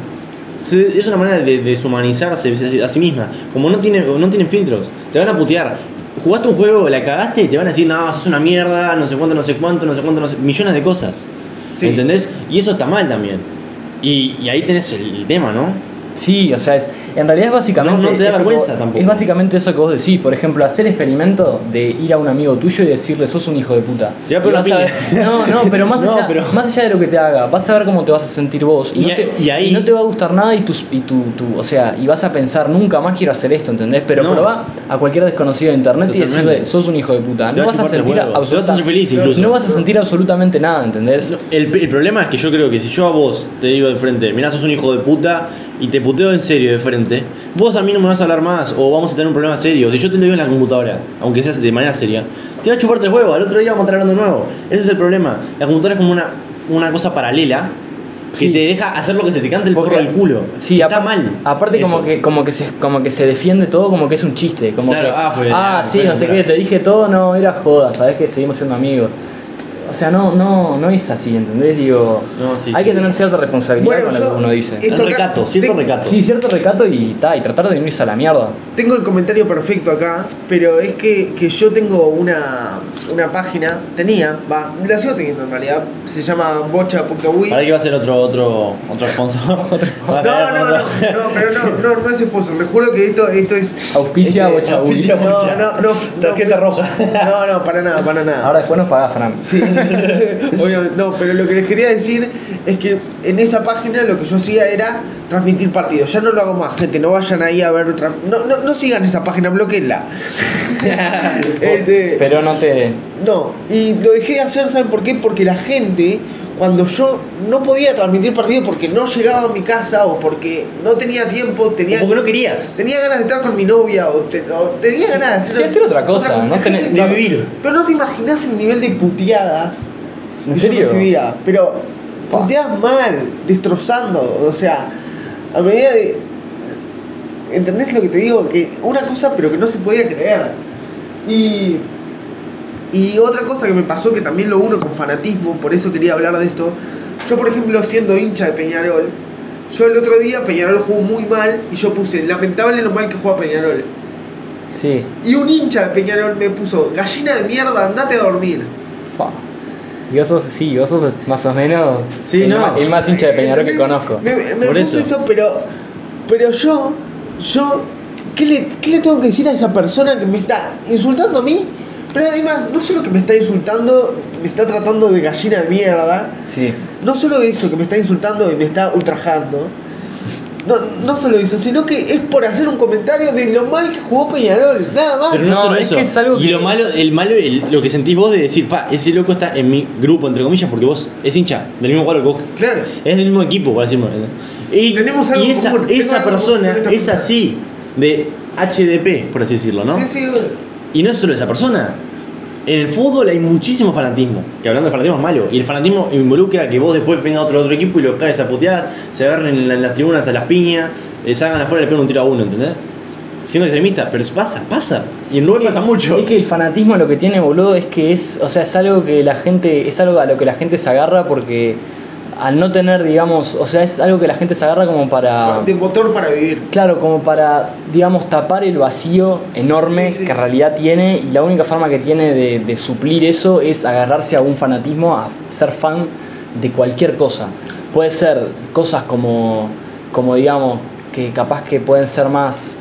se- es una manera de deshumanizarse a sí misma. Como no, tiene, no tienen filtros, te van a putear. Jugaste un juego, la cagaste y te van a decir, no, sos una mierda, no sé cuánto, no sé cuánto, no sé cuánto, no sé, millones de cosas. Sí. ¿Entendés? Y eso está mal también. Y, y ahí tenés el, el tema, ¿no? Sí, o sea, es, en realidad es básicamente. No- no te da que vergüenza tampoco. Es básicamente eso que vos decís. Por ejemplo, hacer experimento de ir a un amigo tuyo y decirle, sos un hijo de puta. Ya, pero a no, no, pero más, No, allá, pero- más allá de lo que te haga, vas a ver cómo te vas a sentir vos. Y, Y no, a- te, y ahí- y no te va a gustar nada y, tus, y tu, tu- o sea, y vas a pensar, nunca más quiero hacer esto, ¿entendés? Pero No. probá a cualquier desconocido de internet y decirle, sos un hijo de puta. No vas a sentir huevo. Te vas a absoluta- hacer feliz incluso. No vas a sentir absolutamente nada, ¿entendés? El, el problema es que yo creo que si yo a vos te digo de frente, mirá, sos un hijo de puta y te puteo en serio de frente, vos a mí no me vas a hablar más o vamos a tener un problema serio. Si yo te lo digo en la computadora, aunque sea de manera seria, te va a chuparte el juego, al otro día vamos a estar hablando de nuevo. Ese es el problema. La computadora es como una, una cosa paralela que Sí. te deja hacer lo que se te cante el forro del culo. Sí, está mal. Aparte como que, como que se como que se defiende todo como que es un chiste. Como Claro, que, ah, fue- ah, fue sí, no sé qué, te dije todo, no, era joda, sabes que seguimos siendo amigos. O sea, no, no, no es así, ¿entendés? Digo, No, sí, hay sí. que tener cierta responsabilidad Bueno, con lo que uno dice. esto El recato, cierto te- recato. Sí, cierto recato y, ta, y tratar de no irse a la mierda. Tengo el comentario perfecto acá, pero es que, que yo tengo una, una página, tenía, va, la sigo teniendo en realidad, se llama bocha.ui. Ahora que va a ser otro, otro, otro sponsor. No, no, no, no, pero no, no, no es esposo, me juro que esto, esto es... Auspicia este, Bocha Ui. auspicia No, Bocha. no, no, no. Tarjeta roja. No, no, para nada, para nada. Ahora después nos pagás, Fran. Sí, obviamente. No, pero lo que les quería decir es que en esa página lo que yo hacía era transmitir partidos. Ya no lo hago más, gente. No vayan ahí a ver. No, no, no sigan esa página, bloqueenla. Este, Pero no te. no, y lo dejé de hacer, ¿saben por qué? Porque la gente, cuando yo no podía transmitir partidos porque no llegaba a mi casa o porque no tenía tiempo, tenía, O porque no querías. tenía ganas de estar con mi novia o, te- o tenía ganas de hacer, Sí, hacer otra cosa, no tener- De vivir. pero no te imaginas el nivel de puteadas ¿En que yo serio? recibía. Pero Pa. puteadas mal, destrozando. O sea, a medida de. ¿Entendés lo que te digo? Que una cosa, pero que no se podía creer. Y. Y otra cosa que me pasó, que también lo uno con fanatismo, por eso quería hablar de esto. Yo, por ejemplo, siendo hincha de Peñarol, yo el otro día Peñarol jugó muy mal y yo puse lamentable lo mal que juega Peñarol. Sí. Y un hincha de Peñarol me puso gallina de mierda, andate a dormir. Fa. Y vos sos, sí, vos sos más o menos Sí, el, no. más, el más hincha de Peñarol que conozco. Me, me Por puso eso. eso, pero, pero yo, yo, ¿qué le, ¿qué le tengo que decir a esa persona que me está insultando a mí? Pero además, no solo que me está insultando, me está tratando de gallina de mierda, Sí. no solo eso, que me está insultando y me está ultrajando. No, no solo eso, sino que es por hacer un comentario de lo mal que jugó Peñarol, nada más. Pero no, es eso. que es algo y que- lo malo, el malo, el- lo que sentís vos de decir, pa, ese loco está en mi grupo, entre comillas, porque vos es hincha del mismo cuadro que vos. Claro. Es del mismo equipo, por decirlo. Y, Tenemos algo y esa, común, esa algo persona común con es así, de HDP, por así decirlo, ¿no? Sí, sí, Y no es solo esa persona. En el fútbol hay muchísimo fanatismo. Que hablando de fanatismo es malo. Y el fanatismo involucra que vos después venga otro otro equipo y lo caes a putear, se agarren en, la- en las tribunas a las piñas, eh, salgan afuera y le pegan un tiro a uno, ¿entendés? Siendo extremista, pero pasa, pasa. Y en Uruguay pasa mucho. Es que el fanatismo lo que tiene, boludo, es que es, o sea, es algo que la gente, es algo a lo que la gente se agarra porque al no tener, digamos, o sea, es algo que la gente se agarra como para, de motor para vivir. claro, como para, digamos, tapar el vacío enorme Sí, sí. que en realidad tiene y la única forma que tiene de, de suplir eso es agarrarse a un fanatismo, a ser fan de cualquier cosa. Puede ser cosas como, como digamos, que capaz que pueden ser más,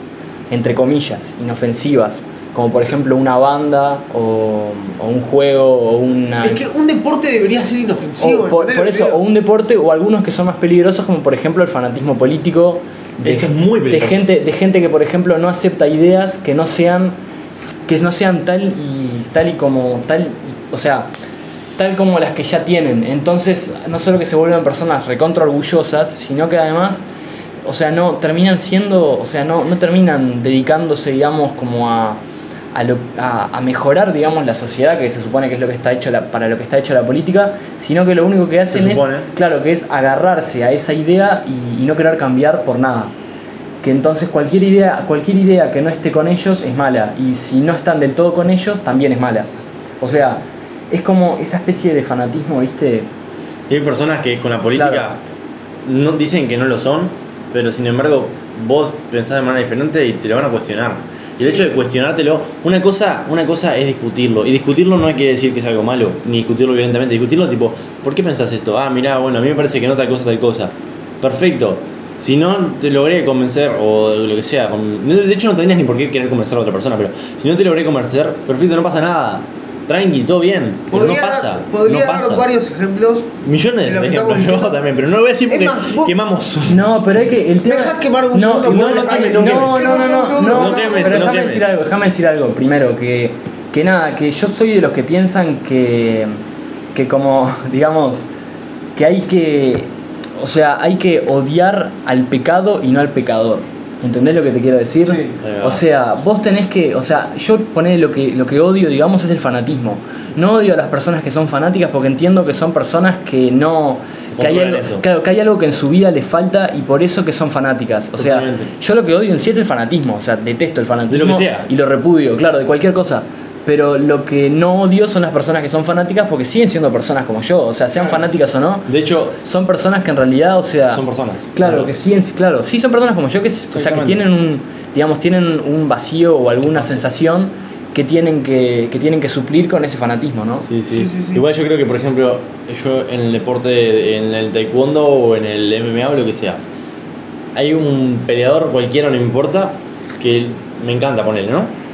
entre comillas, inofensivas, como por ejemplo una banda o, o un juego o una... Es que un deporte debería ser inofensivo. o por, ¿entendés por lo que eso, o un deporte o algunos que son más peligrosos, como por ejemplo el fanatismo político. De, Eso es muy de peligroso. gente, de gente que por ejemplo no acepta ideas que no sean, que no sean tal y tal y como tal, o sea, tal como las que ya tienen. Entonces, no solo que se vuelven personas recontra orgullosas, sino que además, o sea, no terminan siendo, o sea, no, no terminan dedicándose, digamos, como a, a, lo- a- a mejorar, digamos, la sociedad, que se supone que es lo que está hecho la- para lo que está hecha la política, sino que lo único que hacen es, claro, que es agarrarse a esa idea y, y no querer cambiar por nada. Que entonces cualquier idea, cualquier idea que no esté con ellos es mala. Y si no están del todo con ellos, también es mala. O sea, es como esa especie de fanatismo, ¿viste? Y hay personas que con la política Claro. no dicen que no lo son, pero sin embargo vos pensás de manera diferente y te lo van a cuestionar. Y el hecho de cuestionártelo, una cosa, una cosa es discutirlo. Y discutirlo no quiere decir que es algo malo, ni discutirlo violentamente. Discutirlo tipo, ¿por qué pensás esto? Ah, mirá, bueno, a mí me parece que no tal cosa, tal cosa. Perfecto. Si no te logré convencer o lo que sea, de hecho no tendrías ni por qué querer convencer a otra persona, pero si no te logré convencer, perfecto, no pasa nada. Tranqui, todo bien, pero no pasa. Podría no dar pasa. varios ejemplos. Millones de ejemplos, yo también, pero no lo voy a decir porque más, vos- quemamos. No, pero es que el tema. Dejá quemar un no, segundo, no, no, no no, quemes, no, no no, quemes. no, no, no, No no, quemes, pero no déjame quemes. decir algo, déjame decir algo. Primero, que, que nada, que yo soy de los que piensan que, que como, digamos, que hay que, o sea, hay que odiar al pecado y no al pecador. ¿Entendés lo que te quiero decir? Sí. O sea, vos tenés que, o sea, yo poner lo que, lo que odio, digamos, es el fanatismo. No odio a las personas que son fanáticas porque entiendo que son personas que no... Que hay, Controlan algo, eso. claro, que hay algo que en su vida les falta y por eso que son fanáticas. O sea, yo lo que odio en sí es el fanatismo, o sea, detesto el fanatismo. De lo que sea. Y lo repudio, claro, de cualquier cosa. Pero lo que no odio son las personas que son fanáticas porque siguen siendo personas como yo. O sea, sean fanáticas o no. De hecho, son personas que en realidad, o sea. son personas. Claro, que siguen, claro, sí son personas como yo que, o sea, que tienen un, digamos, tienen un vacío o alguna sensación que tienen que, que tienen que suplir con ese fanatismo, ¿no? Sí, sí. Sí, sí, sí. Igual yo creo que, por ejemplo, yo en el deporte, en el taekwondo o en el MMA o lo que sea, hay un peleador cualquiera, no importa, que me encanta ponerle, ¿no?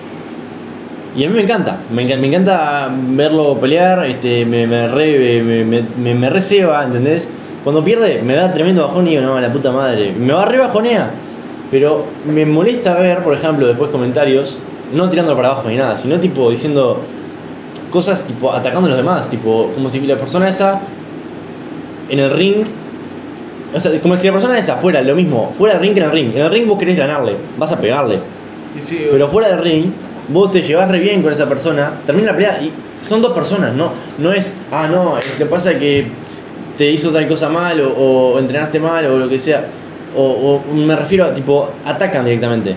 Y a mí me encanta, me encanta, me encanta verlo pelear, este, me, me, re, me, me, receba, ¿entendés? Cuando pierde me da tremendo bajón y digo, no, la puta madre, me va re bajonea. Pero me molesta ver, por ejemplo, después comentarios, no tirando para abajo ni nada, sino tipo diciendo cosas tipo atacando a los demás, tipo como si la persona esa en el ring, o sea, como si la persona esa fuera lo mismo, fuera del ring que en el ring. En el ring vos querés ganarle, vas a pegarle, sí, pero fuera del ring vos te llevas re bien con esa persona, termina la pelea y son dos personas, no, no es, ah no, lo que pasa que te hizo tal cosa mal o, entrenaste mal o lo que sea, o, me refiero a tipo atacan directamente,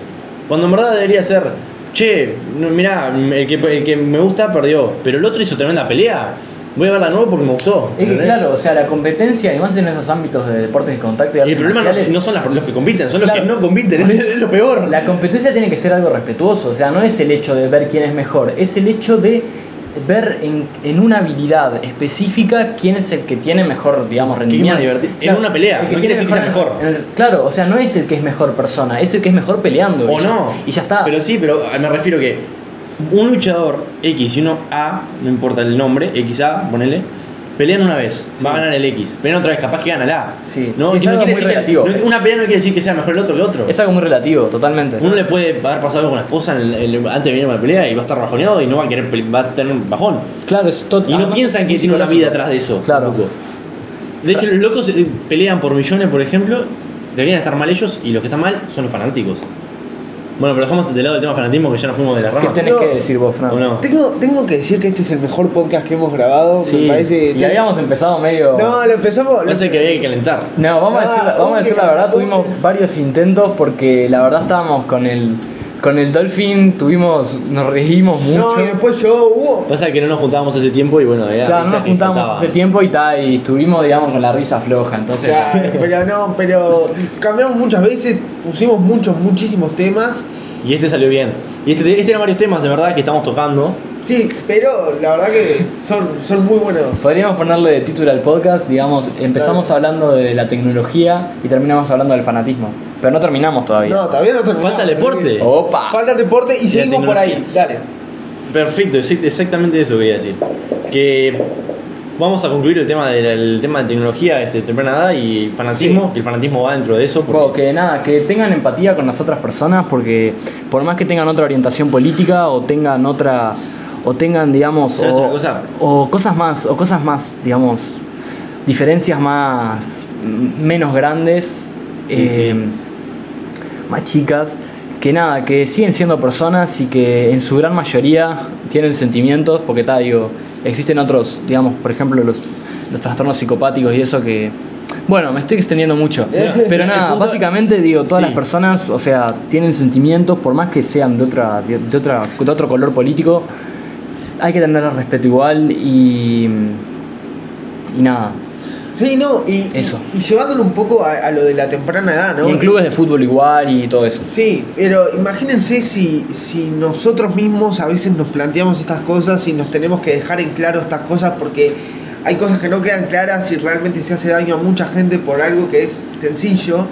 cuando en verdad debería ser che, mirá, el que, el que me gusta perdió, pero el otro hizo tremenda pelea. Voy a verla de nuevo porque me gustó. Es que claro, o sea, la competencia, y más en esos ámbitos de deportes de contacto y Y artes el problema no, marciales, no son las- los que compiten, son los que no compiten, es lo peor. La competencia tiene que ser algo respetuoso, o sea, no es el hecho de ver quién es mejor, es el hecho de ver en, en una habilidad específica quién es el que tiene mejor, digamos, rendimiento. divertido. En una pelea, no quiere decir que sea mejor. en el- claro, o sea, no es el que es mejor persona, es el que es mejor peleando. O y ya- no. Y ya está. Pero sí, pero me refiero que un luchador X y uno A, no importa el nombre, XA, ponele, pelean una vez, Sí. va a ganar el X. Pelean otra vez, capaz que gana la A. Sí. No, Sí, es no algo muy decir que- relativo. no- una pelea no quiere decir que sea mejor el otro que otro. Es algo muy relativo, totalmente. Uno le puede haber pasado algo con la esposa en el- el- antes de venir a la pelea y va a estar bajoneado y no va a querer va a tener un bajón. Claro, es tot- Y no piensan que tiene una vida atrás de eso. Claro. tampoco. De hecho, los locos eh, pelean por millones, por ejemplo, deberían estar mal ellos y los que están mal son los fanáticos. Bueno, pero dejamos de lado el tema fanatismo que ya nos fuimos de la ¿Qué rama. tenés No. que decir vos, Fran? ¿O no? Tengo, tengo que decir que este es el mejor podcast que hemos grabado. Sí, Me parece. y habíamos empezado medio... No, lo empezamos. lo- Parece que había que calentar. No, vamos a Ah, decir, vamos a decir la verdad, tuvimos varios intentos porque la verdad estábamos con el con el Dolphin, tuvimos, nos reímos mucho. No, y después yo hubo. Pasa que no nos juntábamos hace tiempo y bueno, era ya no nos faltaba. hace tiempo y tal, y estuvimos digamos con la risa floja, entonces Claro, pero no, pero cambiamos muchas veces, pusimos muchos, muchísimos temas. Y este salió bien. Y este, este eran varios temas de verdad que estamos tocando. Sí, pero la verdad que son, son muy buenos. podríamos ponerle de título al podcast, digamos, empezamos hablando de la tecnología y terminamos hablando del fanatismo, pero no terminamos todavía. No, todavía no terminamos. Falta el deporte. Opa. Falta el deporte y seguimos por ahí. Dale. Perfecto, exact- exactamente eso quería decir. Que vamos a concluir el tema del el tema de tecnología, este, temprana edad y fanatismo, Sí. que el fanatismo va dentro de eso. porque- Bueno, que nada, que tengan empatía con las otras personas porque por más que tengan otra orientación política o tengan otra o tengan digamos ¿Sabes o, una cosa? o cosas más o cosas más digamos diferencias más mm, menos grandes Sí, eh, sí. más chicas que nada que siguen siendo personas y que en su gran mayoría tienen sentimientos porque está digo existen otros digamos por ejemplo los los trastornos psicopáticos y eso que bueno me estoy extendiendo mucho pero nada básicamente digo todas Sí. las personas o sea tienen sentimientos por más que sean de otra de otra de otro color político hay que tenerles respeto igual y y nada Sí, no, y, Eso. y, y llevándolo un poco a, a lo de la temprana edad, ¿no? y en clubes de fútbol igual y todo eso Sí, pero imagínense si, si nosotros mismos a veces nos planteamos estas cosas y nos tenemos que dejar en claro estas cosas porque hay cosas que no quedan claras y realmente se hace daño a mucha gente por algo que es sencillo.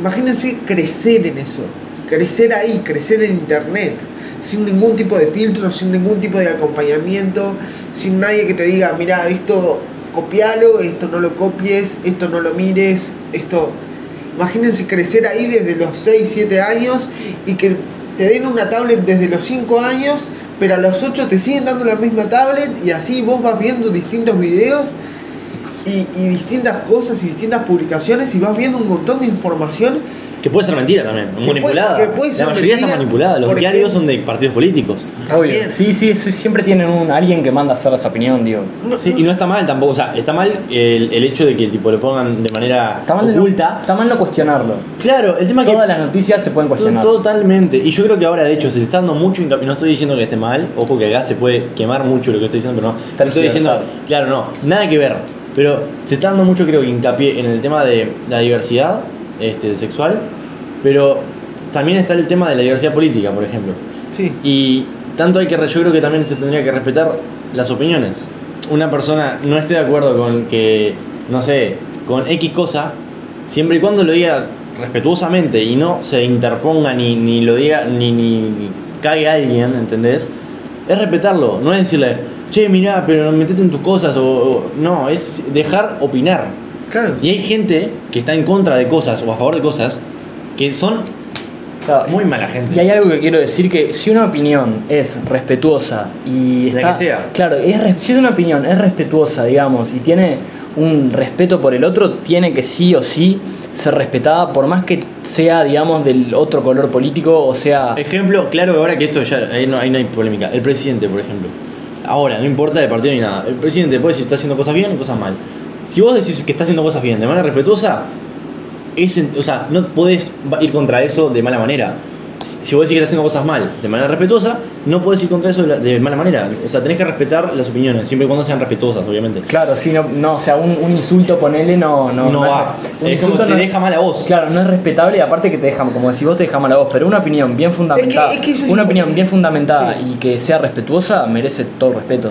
Imagínense crecer en eso, crecer ahí, crecer en internet, sin ningún tipo de filtro, sin ningún tipo de acompañamiento, sin nadie que te diga, mira, esto copialo, esto no lo copies, esto no lo mires, esto... Imagínense crecer ahí desde los 6, 7 años y que te den una tablet desde los 5 años, pero a los 8 te siguen dando la misma tablet y así vos vas viendo distintos videos. Y, y distintas cosas y distintas publicaciones y vas viendo un montón de información Que puede ser mentira también, manipulada. que puede ser la mayoría está manipulada. Los diarios son de partidos políticos. Obvio. Sí, sí, sí, siempre tienen un alguien que manda a hacer esa opinión, digo. No- Sí, y no está mal tampoco. O sea, está mal el, el hecho de que tipo le pongan de manera Está mal, no, oculta. está mal no cuestionarlo. Claro, el tema es que Todas las noticias se pueden cuestionar. Totalmente. Y yo creo que ahora, de hecho, se está dando mucho hincapié. No estoy diciendo que esté mal, ojo que acá se puede quemar mucho lo que estoy diciendo, pero no. Estoy diciendo, claro, no, nada que ver. Pero se está dando mucho, creo que hincapié en el tema de la diversidad este, sexual, pero también está el tema de la diversidad política, por ejemplo. Sí. Y tanto hay que, yo creo que también se tendría que respetar las opiniones. Una persona no esté de acuerdo con que, no sé, con X cosa, siempre y cuando lo diga respetuosamente y no se interponga ni, ni lo diga, ni, ni cague a alguien, ¿entendés? Es respetarlo, no es decirle, che, mirá, pero metete en tus cosas, o, o- no, es dejar opinar. Claro. Y hay gente que está en contra de cosas o a favor de cosas que son Claro, muy mala gente. Y hay algo que quiero decir que si una opinión es respetuosa y La está, que sea. claro, es, si una opinión es respetuosa, digamos, y tiene un respeto por el otro, tiene que sí o sí ser respetada, por más que sea, digamos, del otro color político, o sea, Ejemplo, claro ahora que esto ya ahí no, ahí no hay polémica. El presidente, por ejemplo. Ahora, no importa de partido ni nada. El presidente puede decir está haciendo cosas bien o cosas mal. Si vos decís que está haciendo cosas bien de manera respetuosa, es, o sea, no va- ir contra eso de mala manera. Si vos decís que está haciendo cosas mal de manera respetuosa, no podés ir contra eso de, la- de mala manera. O sea, tenés que respetar las opiniones, siempre y cuando sean respetuosas, obviamente. claro, si no, no o sea, un, un insulto, ponele, no, no, No, va. un Es como insulto te no- deja mal a vos. Claro, no es respetable y aparte que te deja, como decís vos, te deja mal a vos, pero una opinión bien fundamentada, es que una opinión bien fundamentada Sí. y que sea respetuosa merece todo el respeto.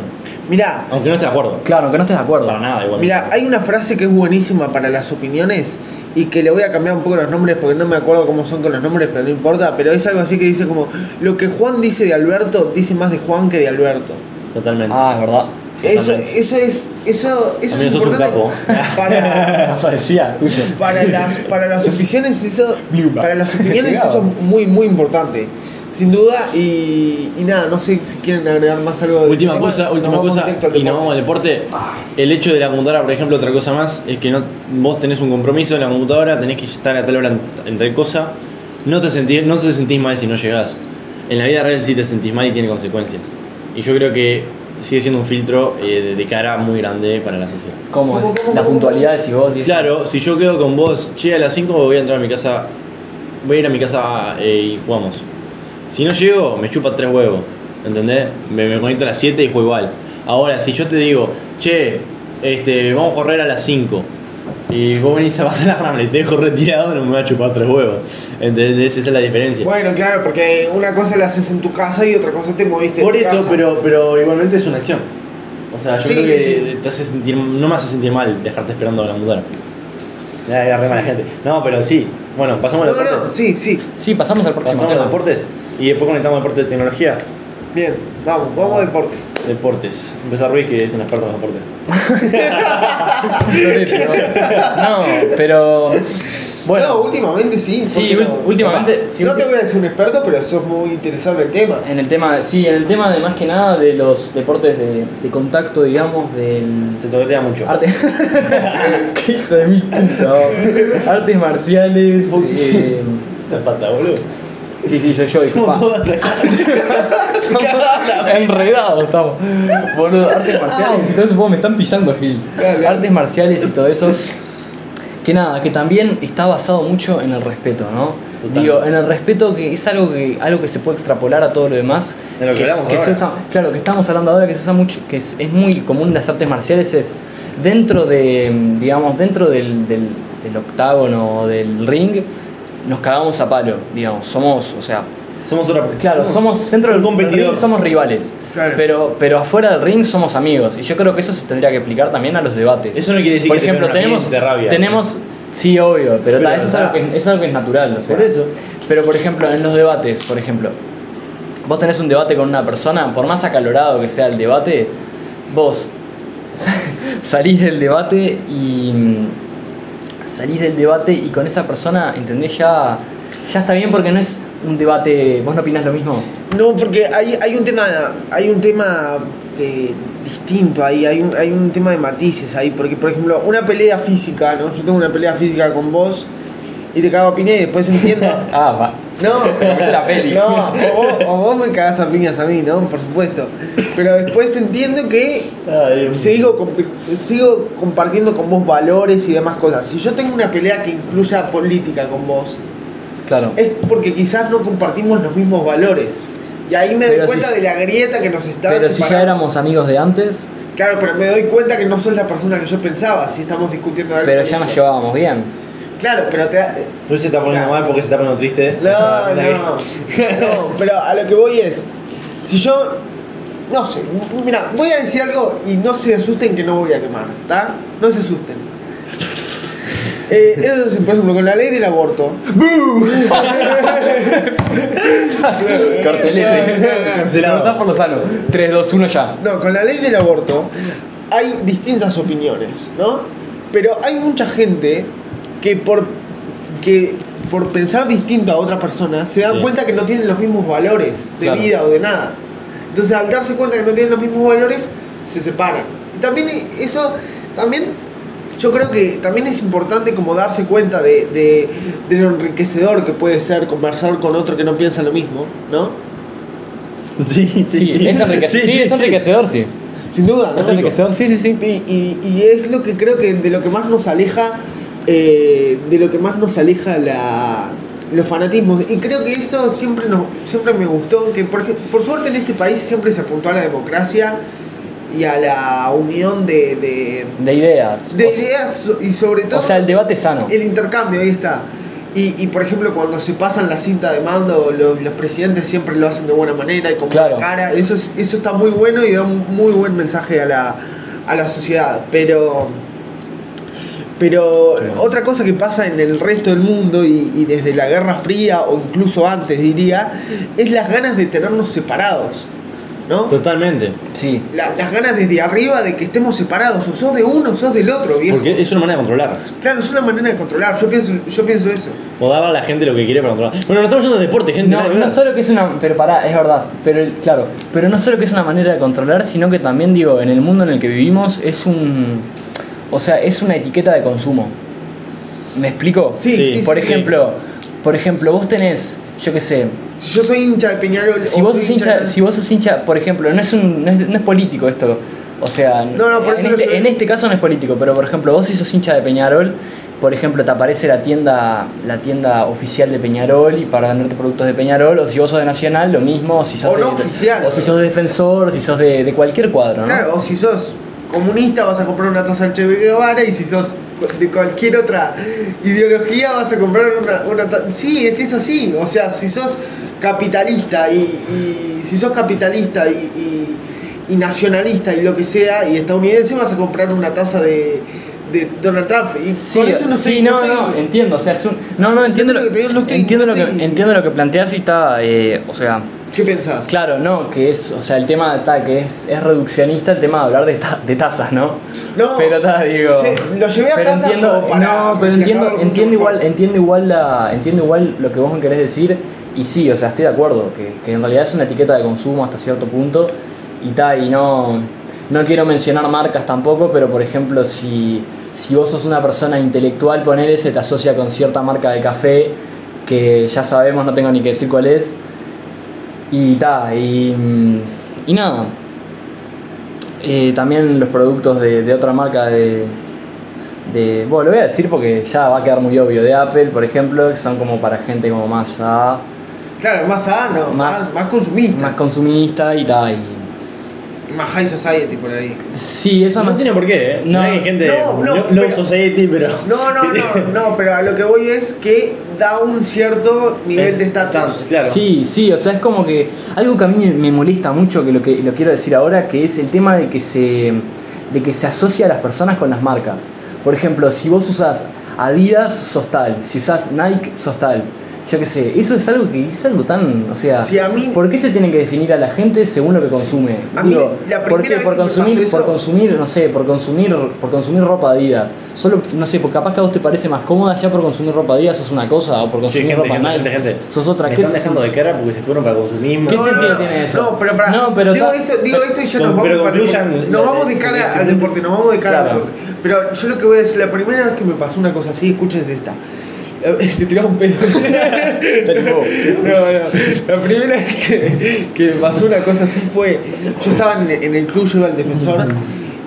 Mirá, Aunque no estés de acuerdo. Claro, que no estés de acuerdo. Para nada, igual. Mira, hay una frase que es buenísima para las opiniones y que le voy a cambiar un poco los nombres porque no me acuerdo cómo son con los nombres, pero no importa. Pero es algo así que dice como: Lo que Juan dice de Alberto dice más de Juan que de Alberto. Totalmente. Ah, es verdad. Eso, Totalmente. eso es, eso, eso es Amigo, sos un importante capo. para, Parecía tuyo. para las, para las opiniones, eso, para las opiniones eso es muy, muy importante. Sin duda, y, y nada, no sé si quieren agregar más algo de Última tema. cosa, Nos última vamos cosa, directo al y nos deporte. vamos al deporte. El hecho de la computadora, por ejemplo, otra cosa más, es que no, vos tenés un compromiso en la computadora, tenés que estar a tal hora en, en tal cosa, no te, sentís, no te sentís mal si no llegás. En la vida real sí te sentís mal y tiene consecuencias. Y yo creo que sigue siendo un filtro eh, de, cara muy grande para la sociedad. ¿Cómo, ¿Cómo, es? la puntualidad de si vos dices. Claro, si yo quedo con vos, che, a las 5 voy a entrar a mi casa, voy a ir a mi casa eh, y jugamos. Si no llego, me chupa tres huevos, ¿entendés? Me, me conecto a las 7 y juego igual. Ahora, si yo te digo, che, este, vamos a correr a las 5 y vos venís a bajar la rama y te dejo retirado, no me va a chupar tres huevos. ¿Entendés? Esa es la diferencia. Bueno, claro, porque una cosa la haces en tu casa y otra cosa te moviste. en Por tu eso, casa. pero, pero igualmente es una acción. O sea, yo Sí, creo que sí. te hace sentir, no me hace sentir mal dejarte esperando a la mudar. Ya, ya, re mala gente. No, pero sí. Bueno, pasamos No, los no, deportes. sí, sí. Sí, pasamos al próximo Pasamos a deportes y después conectamos al deporte de tecnología. Bien, vamos, vamos a deportes. Deportes. Empezar Ruiz, que es un experto en deporte. No, pero. Bueno. no, últimamente sí. ¿por sí, ul- no? últimamente. sí, no te voy a decir un experto, pero sos muy interesado en el tema. En el tema, sí, en el tema de más que nada de los deportes de, de contacto, digamos, del Se toquetea mucho. arte. Qué hijo de mi puta. Artes marciales. eh, Zapata, boludo. Sí, sí, yo, yo, disculpa. Enredados estamos. Boludo, artes marciales y todo eso, vos me están pisando, Gil. Artes marciales y todo eso. Que nada, que también está basado mucho en el respeto, ¿no? Digo, en el respeto que es algo que, algo que se puede extrapolar a todo lo demás. En lo que hablamos se ahora. usa- claro, que estamos hablando ahora que se usa mucho, que es, es muy común en las artes marciales, es dentro de, digamos, dentro del, del, del octágono o del ring, nos cagamos a palo, digamos, somos, o sea, Somos otra Claro, somos dentro un del competidor. ring somos rivales. Claro. Pero, pero afuera del ring somos amigos. Y yo creo que eso se tendría que explicar también a los debates. Eso no quiere decir Por que ejemplo, tenemos, rabia. tenemos. Sí, obvio, pero, ta, Pero, eso, es ta. algo que, es algo que es natural. O sea. Por eso. Pero por ejemplo, en los debates, por ejemplo, vos tenés un debate con una persona, por más acalorado que sea el debate, vos salís del debate y salís del debate y con esa persona, ¿entendés? Ya, ya está bien porque no es un debate, vos no opinás lo mismo. No, porque hay, hay un tema, hay un tema distinto ahí, hay un, hay un tema de matices ahí, porque por ejemplo, una pelea física, ¿no? Yo tengo una pelea física con vos y te cago a piña y después entiendo. Ah, va. No, la peli. No, o vos, o vos me cagás a piñas a mí, ¿no? Por supuesto. Pero después entiendo que sigo, comp- sigo compartiendo con vos valores y demás cosas. Si yo tengo una pelea que incluya política con vos, Claro. es porque quizás no compartimos los mismos valores. Y ahí me doy cuenta si- de la grieta que nos está Pero si ya éramos amigos de antes, Claro, pero me doy cuenta que no sos la persona que yo pensaba si estamos discutiendo algo. pero ya nos llevábamos bien. Claro, pero te da- No se está poniendo Claro. mal porque se está poniendo triste. No, no, no, pero a lo que voy es, si yo, no sé, mira, voy a decir algo y no se asusten que no voy a quemar, ¿está? No se asusten. Eh, eso es, por ejemplo, con la ley del aborto. Cartelete. Cancelado. Preguntás por lo sano. 3, 2, 1 ya. No, con la ley del aborto hay distintas opiniones, ¿no? Pero hay mucha gente que por, que por pensar distinto a otra persona se dan Sí. cuenta que no tienen los mismos valores de Claro. vida o de nada. Entonces al darse cuenta que no tienen los mismos valores, se separan. Y también eso, también yo creo que también es importante como darse cuenta de, de, de lo enriquecedor que puede ser conversar con otro que no piensa lo mismo, ¿no? Sí, sí, Sí, es enriquecedor. Sí, es enriquecedor, sí. Sin duda, ¿no? Es enriquecedor, sí, sí, sí. Y, y- y es lo que creo que de lo que más nos aleja, eh, de lo que más nos aleja la, los fanatismos. Y creo que esto siempre, nos, siempre me gustó, que por, por suerte en este país siempre se apuntó a la democracia y a la unión de, de, De ideas. de O ideas y sobre todo O sea, el debate sano. el intercambio, ahí está. Y, y, por ejemplo, cuando se pasan la cinta de mando, lo- los presidentes siempre lo hacen de buena manera y con buena cara. Eso, es- eso está muy bueno y da un muy buen mensaje a la, a la sociedad. Pero, pero Claro. otra cosa que pasa en el resto del mundo y, y desde la Guerra Fría o incluso antes diría, es las ganas de tenernos separados. ¿No? Totalmente. Sí. La- las ganas desde arriba de que estemos separados, o sos de uno o sos del otro, viejo. Porque es una manera de controlar. Claro, es una manera de controlar, yo pienso, yo pienso eso. O darle a la gente lo que quiere para controlar. Bueno, no estamos yendo al deporte, gente. No, no solo que es una. Pero pará, es verdad. Pero el- claro. Pero no solo que es una manera de controlar, sino que también, digo, en el mundo en el que vivimos es un. O sea, es una etiqueta de consumo. ¿Me explico? Sí, Sí, sí, por sí, ejemplo, por ejemplo, vos tenés, yo qué sé, Si yo soy hincha de Peñarol, si vos sos hincha, de- si vos sos hincha, por ejemplo, no es un, no es, no es político esto. O sea, No, no, por en, este, en este caso no es político, pero por ejemplo, vos si sos hincha de Peñarol, por ejemplo, te aparece la tienda, la tienda oficial de Peñarol y para venderte productos de Peñarol, o si vos sos de Nacional, lo mismo, o si sos O no oficial. o si sos de defensor, o si sos de, de cualquier cuadro, ¿no? Claro, o si sos comunista vas a comprar una taza de Che Guevara y si sos de cualquier otra ideología vas a comprar una, taza... Sí, es que es así. O sea, si sos capitalista y, si sos capitalista y- y nacionalista y lo que sea y estadounidense vas a comprar una taza de, de Donald Trump. Y Sí, con eso no sí, estoy- no, estoy- no, entiendo, o sea, es un, no, no, entiendo, Entiendo lo, que no estoy- entiendo, lo que, entiendo lo que planteas y está, eh, o sea, ¿Qué pensás? Claro, no, que es, o sea, el tema está, que es, es reduccionista el tema de hablar de, ta- de tazas, ¿no? No, pero está, digo. se- lo llevé a pero entiendo, para no, pero entiendo, entiendo igual, entiendo igual la, entiendo igual lo que vos me querés decir, y sí, o sea, estoy de acuerdo, que, que en realidad es una etiqueta de consumo hasta cierto punto, y tal, y no, no quiero mencionar marcas tampoco, pero por ejemplo, si, si vos sos una persona intelectual, ponele, se te asocia con cierta marca de café, que ya sabemos, no tengo ni que decir cuál es, y ta, y, mm, y nada. Eh, también los productos de, de otra marca de, de. Bueno, lo voy a decir porque ya va a quedar muy obvio. De Apple, por ejemplo, que son como para gente como más a, Claro, más sano, más, Más- más consumista. más consumista y tal. Y... Más high society por ahí. Sí, eso No no, tiene por qué, ¿eh? No, hay gente no, no, low pero- society, pero. No, no, no, no, pero a lo que voy es que da un cierto nivel de estatus. Claro. Sí, sí, o sea, es como que algo que a mí me molesta mucho, que lo que lo quiero decir ahora, que es el tema de que se de que se asocia a las personas con las marcas. Por ejemplo, si vos usas Adidas, sos tal, si usas Nike, sos tal. Yo qué sé, eso es algo que es algo tan, o sea, Sí, a mí- ¿por qué se tiene que definir a la gente según lo que consume? A mí, Digo, la ¿por primera qué? Por vez que me consumir, por consumir, no sé, por consumir, por consumir ropa Adidas. Solo, no sé, porque capaz que a vos te parece más cómoda ya por consumir ropa Adidas sos una cosa, o por Sí, consumir gente, ropa gente, Nike gente, gente. sos otra. Me ¿Qué están es- dejando de cara porque se fueron para consumismo. ¿Qué No, sentido no, tiene eso? No, pero, para, No, pero digo, esto, digo esto y ya nos vamos pero para el Nos vamos de cara al deporte, nos vamos de cara Claro. al deporte. Pero yo lo que voy a decir, la primera vez que me pasó una cosa así, escúchense esta. Se tiraba un pedo. no, no. La primera vez que, que pasó una cosa así fue. Yo estaba en, en el club, yo iba al defensor.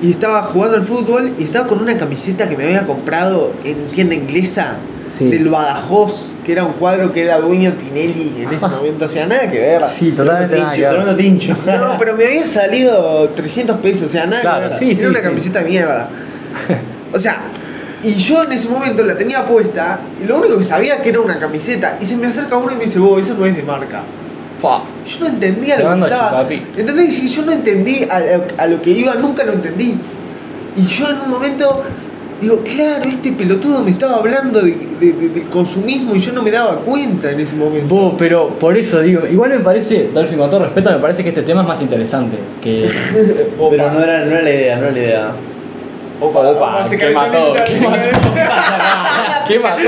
Y estaba jugando al fútbol y estaba con una camiseta que me había comprado en tienda inglesa Sí. del Badajoz, que era un cuadro que era dueño Tinelli en ese momento, o sea, nada que ver. Sí, totalmente nada. Tremendo tincho. No, pero me había salido 300 pesos, o sea, nada Claro, que ver. sí, Era sí, una camiseta de mierda. O sea, y yo en ese momento la tenía puesta, y lo único que sabía que era una camiseta, y se me acerca uno y me dice, vos, eso no es de marca. Pa. Yo no entendía Te lo que estaba. ¿Entendés? Y yo no entendí a, a- a lo que iba, nunca lo entendí. Y yo en un momento digo, claro, este pelotudo me estaba hablando de, de- de- del consumismo y yo no me daba cuenta en ese momento. Vos, pero por eso digo, igual me parece, Dolphin, con todo respeto, me parece que este tema es más interesante que. Pero no era, no era la idea, no era la idea. Opa, Opa, se ¿qué calentó mató? ¿Qué mató? ¿Qué mató?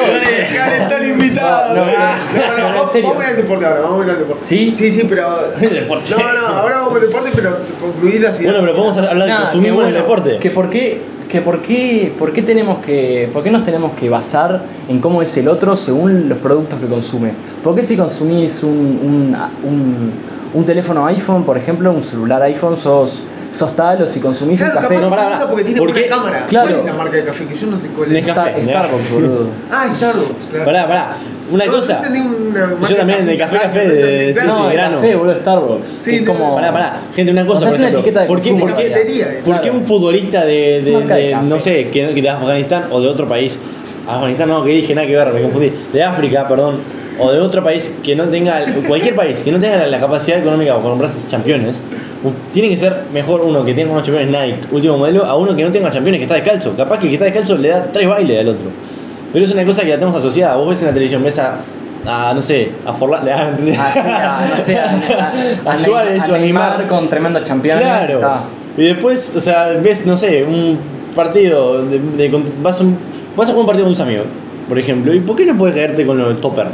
Calentó el invitado. No, no, No, no, pero en vamos, vamos a al deporte ahora, vamos a ir al deporte. ¿Sí? Sí, sí, pero. El deporte. No, no, ahora vamos al deporte, pero concluir la Bueno, pero podemos hablar de en el deporte. Que por qué, que por qué, por qué tenemos que, por qué nos tenemos que basar en cómo es el otro según los productos que consume. ¿Por qué si consumís un, un, un, un teléfono iPhone, por ejemplo, un celular iPhone, sos, sos tal, o si consumís Claro, un café. capaz no, gusta pará. porque tiene ¿Por qué? cámara. Claro. ¿Cuál es la marca de café? Que yo no sé cuál es. Star- Starbucks, boludo. Ah, Starbucks, claro. Pará, pará. Una No, cosa. Una Yo también, de café, café, de- de- No, sí, el grano. café, boludo, Starbucks. Sí, es no, como... Pará, pará. Gente, una cosa, O sea, por es una ejemplo. de ¿Por qué, por qué- por qué un futbolista de, de- de de- no sé, que, que de Afganistán o de otro país, Afganistán no, que dije nada que ver, me confundí, de África, perdón, o de otro país que no tenga, cualquier país que no tenga la, capacidad económica para comprarse campeones, tiene que ser mejor uno que tenga unos campeones Nike, último modelo, a uno que no tenga campeones que está descalzo. Capaz que el que está descalzo le da tres bailes al otro. Pero es una cosa que la tenemos asociada. Vos ves en la televisión, ves a, a, no sé, a Forlán. Ah, a- no sé, a, A Suárez o a Neymar. con tremendo campeón. Claro. Está. Y después, o sea, ves, no sé, un partido, de, de- vas, a un- vas a jugar un partido con tus amigos, por ejemplo. ¿Y por qué no puedes caerte con los topper?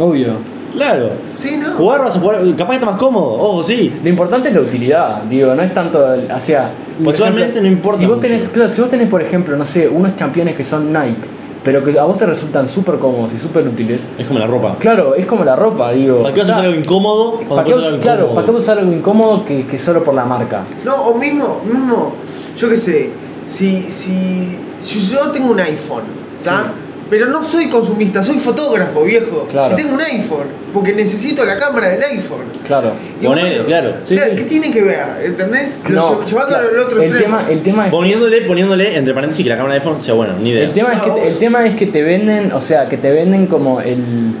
Obvio. Claro. Sí, no. Jugar vas a jugar, capaz que está más cómodo, ojo, sí. Lo importante es la utilidad, digo, no es tanto, el- o sea, por Visualmente ejemplo, no importa Si vos mucho. tenés, claro, si vos tenés, por ejemplo, no sé, unos campeones que son Nike, pero que a vos te resultan súper cómodos y súper útiles, Es como la ropa. claro, es como la ropa, digo. ¿Para qué vas a usar algo incómodo? cuando ¿Para qué, puedes usar claro, algo ¿para qué incómodo? usar algo incómodo que, que solo por la marca? No, o mismo, mismo, yo qué sé, si, si, si yo tengo un iPhone, ¿está? Pero no soy consumista, soy fotógrafo, viejo. Claro. Y tengo un iPhone, porque necesito la cámara del iPhone. Claro. Y Ponele, claro. Sí, claro, sí. ¿Qué tiene que ver? ¿Entendés? No, lle- llevándolo claro, al otro el extremo. tema, el tema es Poniéndole, poniéndole, entre paréntesis, que la cámara de iPhone sea buena, ni idea. El tema, es No, que, obvio. el tema es que te venden, o sea, que te venden como el,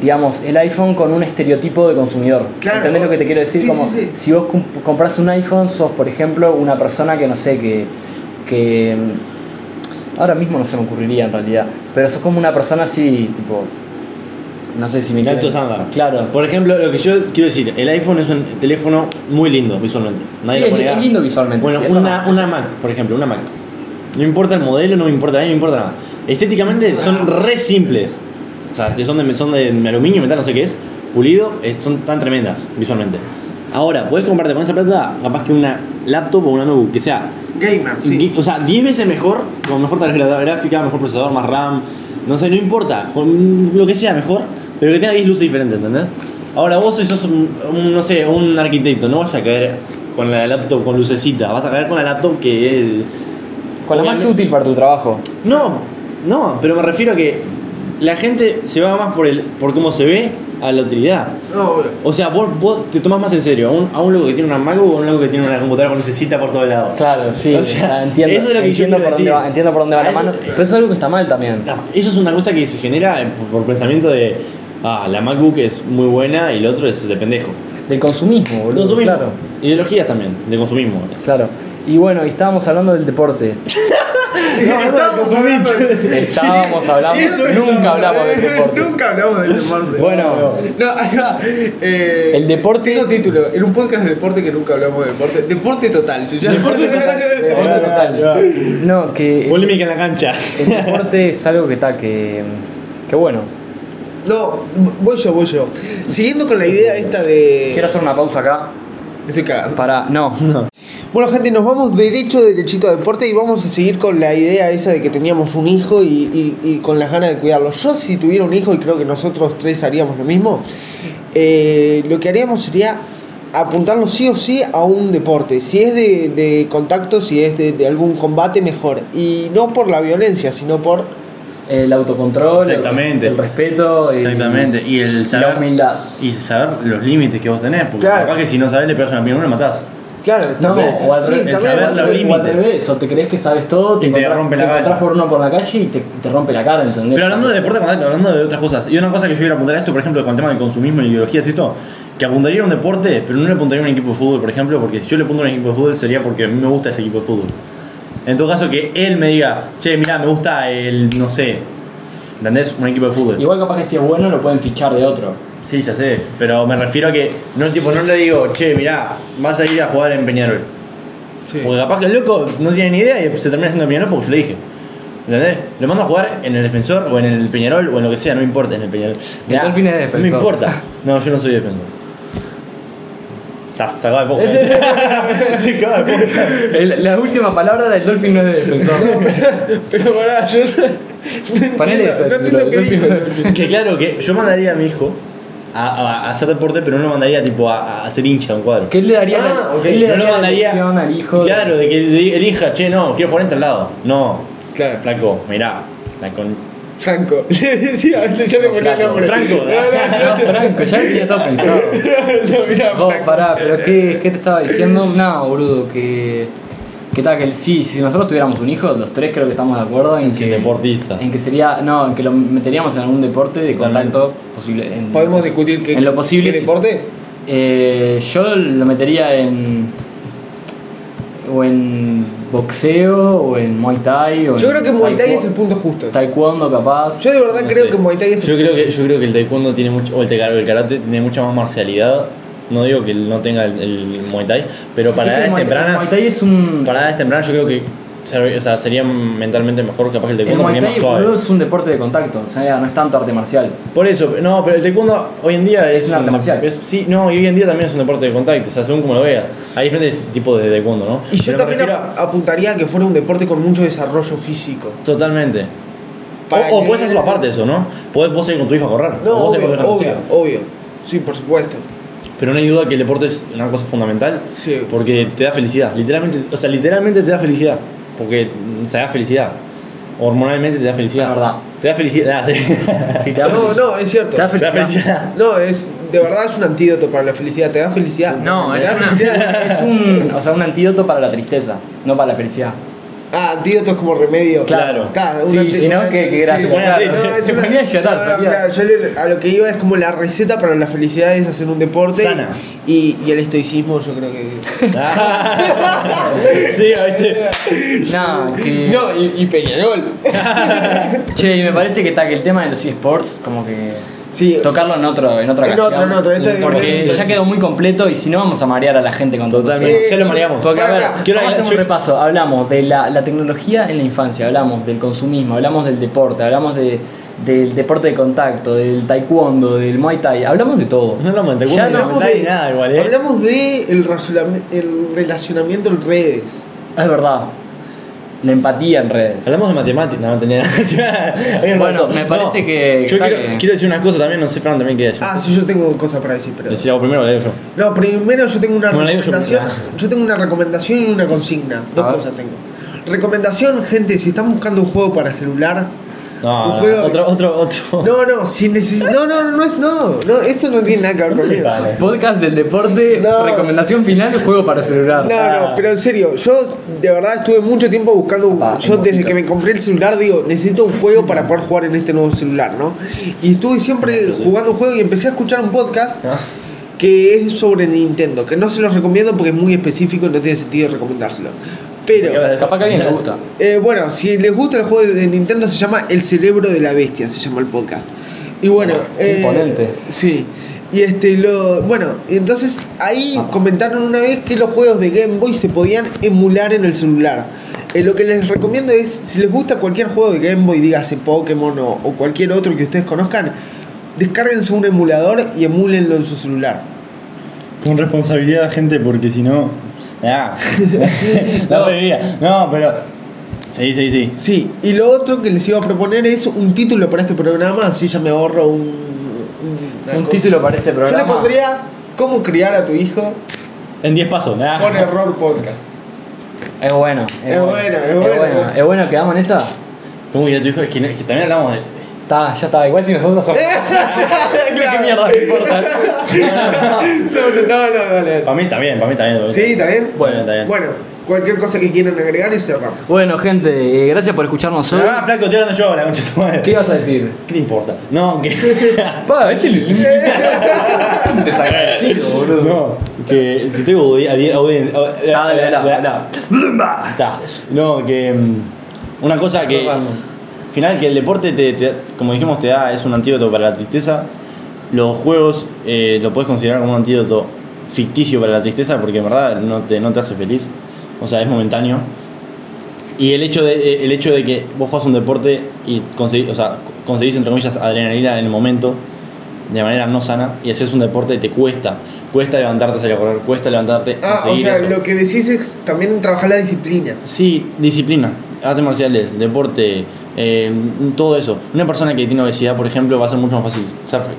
digamos, el iPhone con un estereotipo de consumidor. Claro. ¿Entendés lo que te quiero decir? Sí, como sí, sí. si vos comp- compras un iPhone, sos, por ejemplo, una persona que no sé, que, que ahora mismo no se me ocurriría en realidad, pero sos como una persona así, tipo, no sé si me alto estándar. Claro. Por ejemplo, lo que yo quiero decir, el iPhone es un teléfono muy lindo visualmente. Nadie Sí, lo es, puede es lindo visualmente. Bueno, sí, una, no. una Mac, por ejemplo, una Mac. No importa el modelo, no me importa, a mí no me importa nada. Estéticamente son re simples. O sea, este son de, son de aluminio, metal, no sé qué es. Pulido, es- son tan tremendas visualmente. Ahora, puedes comprarte con esa plata capaz que una laptop o una notebook que sea, Gamer, sí. o sea, 10 veces mejor, con mejor tarjeta gráfica, mejor procesador, más RAM, no sé, no importa, con lo que sea mejor, pero que tenga 10 luces diferentes, ¿entendés? Ahora vos si sos un, un, no sé, un arquitecto, no vas a caer con la laptop con lucecita, vas a caer con la laptop que es... Con la más útil para tu trabajo. No, no, pero me refiero a que la gente se va más por el por cómo se ve a la utilidad. No. O sea, vos, vos te tomás más en serio a un, a un loco que tiene una MacBook o a un loco que tiene una computadora con lucecita por todos lados. Claro, sí, O sea, entiendo, eso es lo que entiendo, por dónde va, entiendo por dónde va A la eso- mano, pero eso es algo que está mal también. Eso es una cosa que se genera eh, por, por pensamiento de, ah, la MacBook es muy buena y el otro es de pendejo. Del consumismo, boludo. Consumismo. Claro, Ideologías también, de consumismo. claro. Y bueno, y estábamos hablando del deporte. Estábamos hablando de Estábamos hablando, Sí, eso es nunca eso, hablamos del eh, deporte. Nunca hablamos del deporte. Bueno. no, ahí va. Eh, El deporte- Tengo título. En un podcast de deporte que nunca hablamos de deporte. Deporte total, se llama. Deporte total. Deporte total. No, que Polémica en la cancha. el deporte es algo que está, que, que bueno. No, voy yo, voy yo. Siguiendo con la idea esta de. Quiero hacer una pausa acá Estoy cagando. para. No, No. Bueno, gente, nos vamos derecho, derechito a deporte y vamos a seguir con la idea esa de que teníamos un hijo y, y- y con las ganas de cuidarlo. Yo, si tuviera un hijo, y creo que nosotros tres haríamos lo mismo, eh, lo que haríamos sería apuntarlo sí o sí a un deporte. Si es de, de contacto, si es de, de algún combate, mejor. Y no por la violencia, sino por. El autocontrol, Exactamente. el respeto, y Exactamente. Y el la saber. humildad. Y saber los límites que vos tenés. Porque Claro. capaz que si no sabés le pegas una piña y lo matás. Claro, No, o al, sí, también saber los al límites. revés, o te crees que sabes todo, te, Y te rompe la te por uno por la calle y te, te rompe la cara, ¿entendés? Pero hablando de deporte, hablando de otras cosas. Y una cosa que yo quiero apuntar a esto, por ejemplo, con el tema del consumismo y ideología, es esto: que apuntaría a un deporte, pero no le apuntaría a un equipo de fútbol, por ejemplo, porque si yo le apunto a un equipo de fútbol sería porque a mí me gusta ese equipo de fútbol. En todo caso, que él me diga, che, mirá, me gusta el, no sé, ¿entendés? Un equipo de fútbol. Igual capaz que si es bueno lo pueden fichar de otro. Sí, ya sé, pero me refiero a que no, tipo, no le digo, che, mirá, vas a ir a jugar en Peñarol. Sí. Porque capaz que el loco no tiene ni idea y se termina haciendo Peñarol porque yo le dije. ¿Entendés? Lo mando a jugar en el defensor o en el Peñarol o en lo que sea, no me importa en el Peñarol. El Dolphin es defensor. No me importa. No, yo no soy defensor. Está, se acaba de poco. se acaba de. El- la última palabra del Dolphin no es de defensor. Pero pará, yo. Ponele eso, No entiendo pero qué dijo. Que claro, que yo mandaría a mi hijo a, a- a hacer deporte, pero no lo mandaría tipo a, a ser hincha de un cuadro. ¿Qué le daría, Ah, ok. qué le no daría lo la mandaría elección al hijo? de- Claro, de que de- elija, che, no, quiero jugar en tal lado. No, Claro. flaco, mirá, la con. Franco. Le decía, ya le ponía Franco, nombre. Franco. No, no, No, Franco, ya tenía todo pensado. no, mirá, Vos, Franco. pará, pero ¿qué, ¿qué te estaba diciendo? No, boludo, que. Que tal, que el- sí, si nosotros tuviéramos un hijo, los tres creo que estamos de acuerdo en que. deportista. En que sería. No, en que lo meteríamos en algún deporte de contacto posible. en- Podemos discutir qué, En lo posible, qué deporte. Eh, yo lo metería en. O en boxeo, o en muay thai. O Yo creo que Muay Thai es el punto justo. Taekwondo, capaz. Yo de verdad No creo sé. que Muay Thai es el Yo creo que, yo creo que el taekwondo tiene mucho, o el, karate tiene mucha más marcialidad. No digo que no tenga el, el muay thai, pero para edades tempranas, Muay Thai es un. para edades tempranas yo creo que ser- o sea, sería mentalmente mejor capaz que el El taekwondo Muay porque es Thai un deporte de contacto, o sea, no es tanto arte marcial. Por eso, no, pero el taekwondo hoy en día es, Es un arte marcial. es- sí, no, y hoy en día también es un deporte de contacto, o sea, según como lo veas. Hay diferentes tipos de taekwondo, ¿no? Y yo Pero me también refiero apuntaría a que fuera un deporte con mucho desarrollo físico. a- Totalmente. Para O, o que- puedes hacerlo aparte de eso, ¿no? Podés vos ir con tu hijo a correr. No, o obvio, obvio, obvio. Sí, por supuesto. Pero no hay duda que el deporte es una cosa fundamental Sí. porque te da felicidad. Literalmente, o sea, literalmente te da felicidad. Porque te da felicidad. Hormonalmente te da felicidad. Verdad. Te da felicidad. sí. Si te da- No, no, es cierto. te da Te da felicidad. No, es de verdad es un antídoto para la felicidad. Te da felicidad. No, es, da una- felicidad. es un, o sea, un antídoto para la tristeza, no para la felicidad. Ah, antídoto es como remedio. Claro. Claro, Sí, si no, que- gracias, claro. no, Se una- llorar, no, claro, yo le- a lo que iba es como la receta para la felicidad es hacer un deporte. Sana. Y, y el estoicismo, yo creo que. sí, ¿viste? No, que. No, y, y Peñarol. Che, y me parece que está que el tema de los eSports, como que. Sí. Tocarlo en otro, en otra En ocasión. otro, en otro, este- porque ya quedó muy completo y si no vamos a marear a la gente con todo Totalmente. tema. ya lo mareamos. Porque, a ver. Quiero hacer un yo- repaso. Hablamos de la, la tecnología en la infancia, hablamos del consumismo, hablamos del deporte, hablamos de, del deporte de contacto, del taekwondo, del muay thai, hablamos de todo. No hablamos de Ya taekwondo, no ni de nada igual, ¿eh? hablamos de el relacionamiento en redes. Es verdad. La empatía en redes. Hablamos de matemáticas, no, no tenía Bueno, rato. me parece No, que- Yo quiero, que- quiero decir una cosa también, no sé, Fran también quiere decir. Ah, sí, yo tengo cosas para decir, pero. Decir algo primero, lo digo yo. No, primero yo tengo una Bueno, yo recomendación. primero. Yo tengo una recomendación y una consigna. Dos cosas tengo. Recomendación, gente, si están buscando un juego para celular. No, Un no, otro, otro, otro. No, no, si neces No, no, no, no es. No, no, eso no tiene nada que ver conmigo. Vale. Podcast del deporte, No. recomendación final, juego para celular. No, Ah. no, pero en serio, yo de verdad estuve mucho tiempo buscando. Papá, yo desde que me compré el celular digo, necesito un juego para poder jugar en este nuevo celular, ¿no? Y estuve siempre jugando un juego y empecé a escuchar un podcast Ah, que es sobre Nintendo, que no se los recomiendo porque es muy específico y no tiene sentido recomendárselo. Pero, que a alguien le gusta. eh, bueno, si les gusta el juego de Nintendo, se llama El cerebro de la bestia, se llama el podcast. Y bueno, Qué imponente. Sí. Y este lo bueno, entonces ahí Apa. comentaron una vez que los juegos de Game Boy se podían emular en el celular. Eh, lo que les recomiendo es, si les gusta cualquier juego de Game Boy, dígase Pokémon o, o cualquier otro que ustedes conozcan, descárguense un emulador y emúlenlo en su celular. Con responsabilidad, gente, porque si no. Ah. no, pero mira, no, pero. Sí, sí, sí. Sí, y lo otro que les iba a proponer es un título para este programa, así ya me ahorro un... Un título para este Yo le programa. pondría ¿Cómo criar a tu hijo En 10 pasos, nada. con error podcast? Es bueno. Es bueno, es bueno. Es bueno, quedamos en esa. ¿Cómo que tu hijo? Es que, no- es que también hablamos de. Está, ya está. Igual si nosotros somos. ¿Qué mierda me importa? Sobre- no, no, dale. Para mí está bien, para mí está bien. ¿Sí? ¿Está bien? Bueno, está bien. Bueno, cualquier cosa que quieran agregar y cerramos. Bueno, gente, eh, gracias por escucharnos hoy. Ah, flaco, estoy hablando yo, la concha de tu madre. ¿Qué ibas a decir? ¿Qué te importa? No, que. Va, este te desagradecido, boludo. No, que si tengo audi- audi- audi- audi- Ah, dale, dale, dale. Está. No, que. mm, Una cosa que. Final, que el deporte, te, te- como dijimos, te da, es un antídoto para la tristeza. Los juegos eh, lo puedes considerar como un antídoto ficticio para la tristeza porque en verdad no te, no te hace feliz. O sea, es momentáneo. Y el hecho de, el hecho de que vos juegas un deporte y conseguís, o sea, conseguís, entre comillas, adrenalina en el momento, de manera no sana, y haces un deporte te cuesta. Cuesta levantarte, salir a correr, cuesta levantarte, Ah, o sea, eso. lo que decís es también trabajar la disciplina. Sí, disciplina, artes marciales, deporte, eh, todo eso. Una persona que tiene obesidad, por ejemplo, va a ser mucho más fácil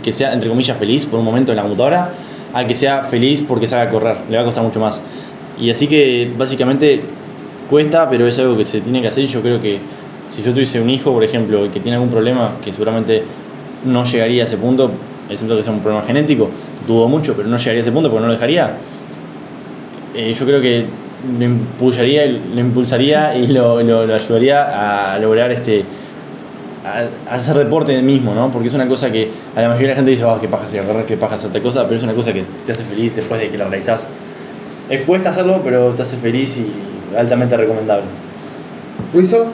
que sea, entre comillas, feliz por un momento en la computadora, a que sea feliz porque sabe correr, le va a costar mucho más. Y así que básicamente cuesta, pero es algo que se tiene que hacer yo creo que si yo tuviese un hijo, por ejemplo, que tiene algún problema, que seguramente no llegaría a ese punto, excepto que sea un problema genético, dudo mucho, pero no llegaría a ese punto porque no lo dejaría, eh, yo creo que lo impulsaría, lo impulsaría y lo, lo- lo ayudaría a lograr este a, a hacer deporte mismo, ¿no? Porque es una cosa que a la mayoría de la gente dice, oh, qué paja hacer correr, qué paja hacer tal cosa, pero es una cosa que te hace feliz después de que la realizás. Es cuesta hacerlo, pero te hace feliz y altamente recomendable. ¿Wiso?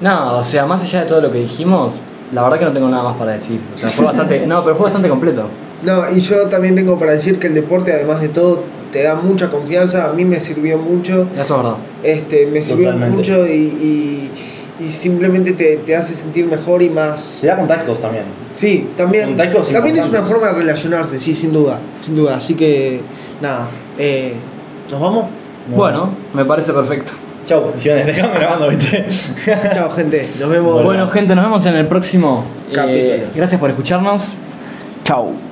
No, o sea, más allá de todo lo que dijimos, la verdad que no tengo nada más para decir. O sea, fue bastante. No, pero fue bastante completo. No, y yo también tengo para decir que el deporte, además de todo, te da mucha confianza. A mí me sirvió mucho. Eso es verdad. Este, me sirvió Totalmente. mucho y, y, y simplemente te, te hace sentir mejor y más. Te da contactos también. Sí, también. Contactos también es una forma de relacionarse, sí, sin duda. Sin duda. Así que, nada. Eh, ¿Nos vamos? Bueno, me parece perfecto. Chau, misiones, déjame grabando, viste. Chao, gente. Nos vemos. Bueno, gente, nos vemos en el próximo. eh, Capítulo. gracias por escucharnos. Chau.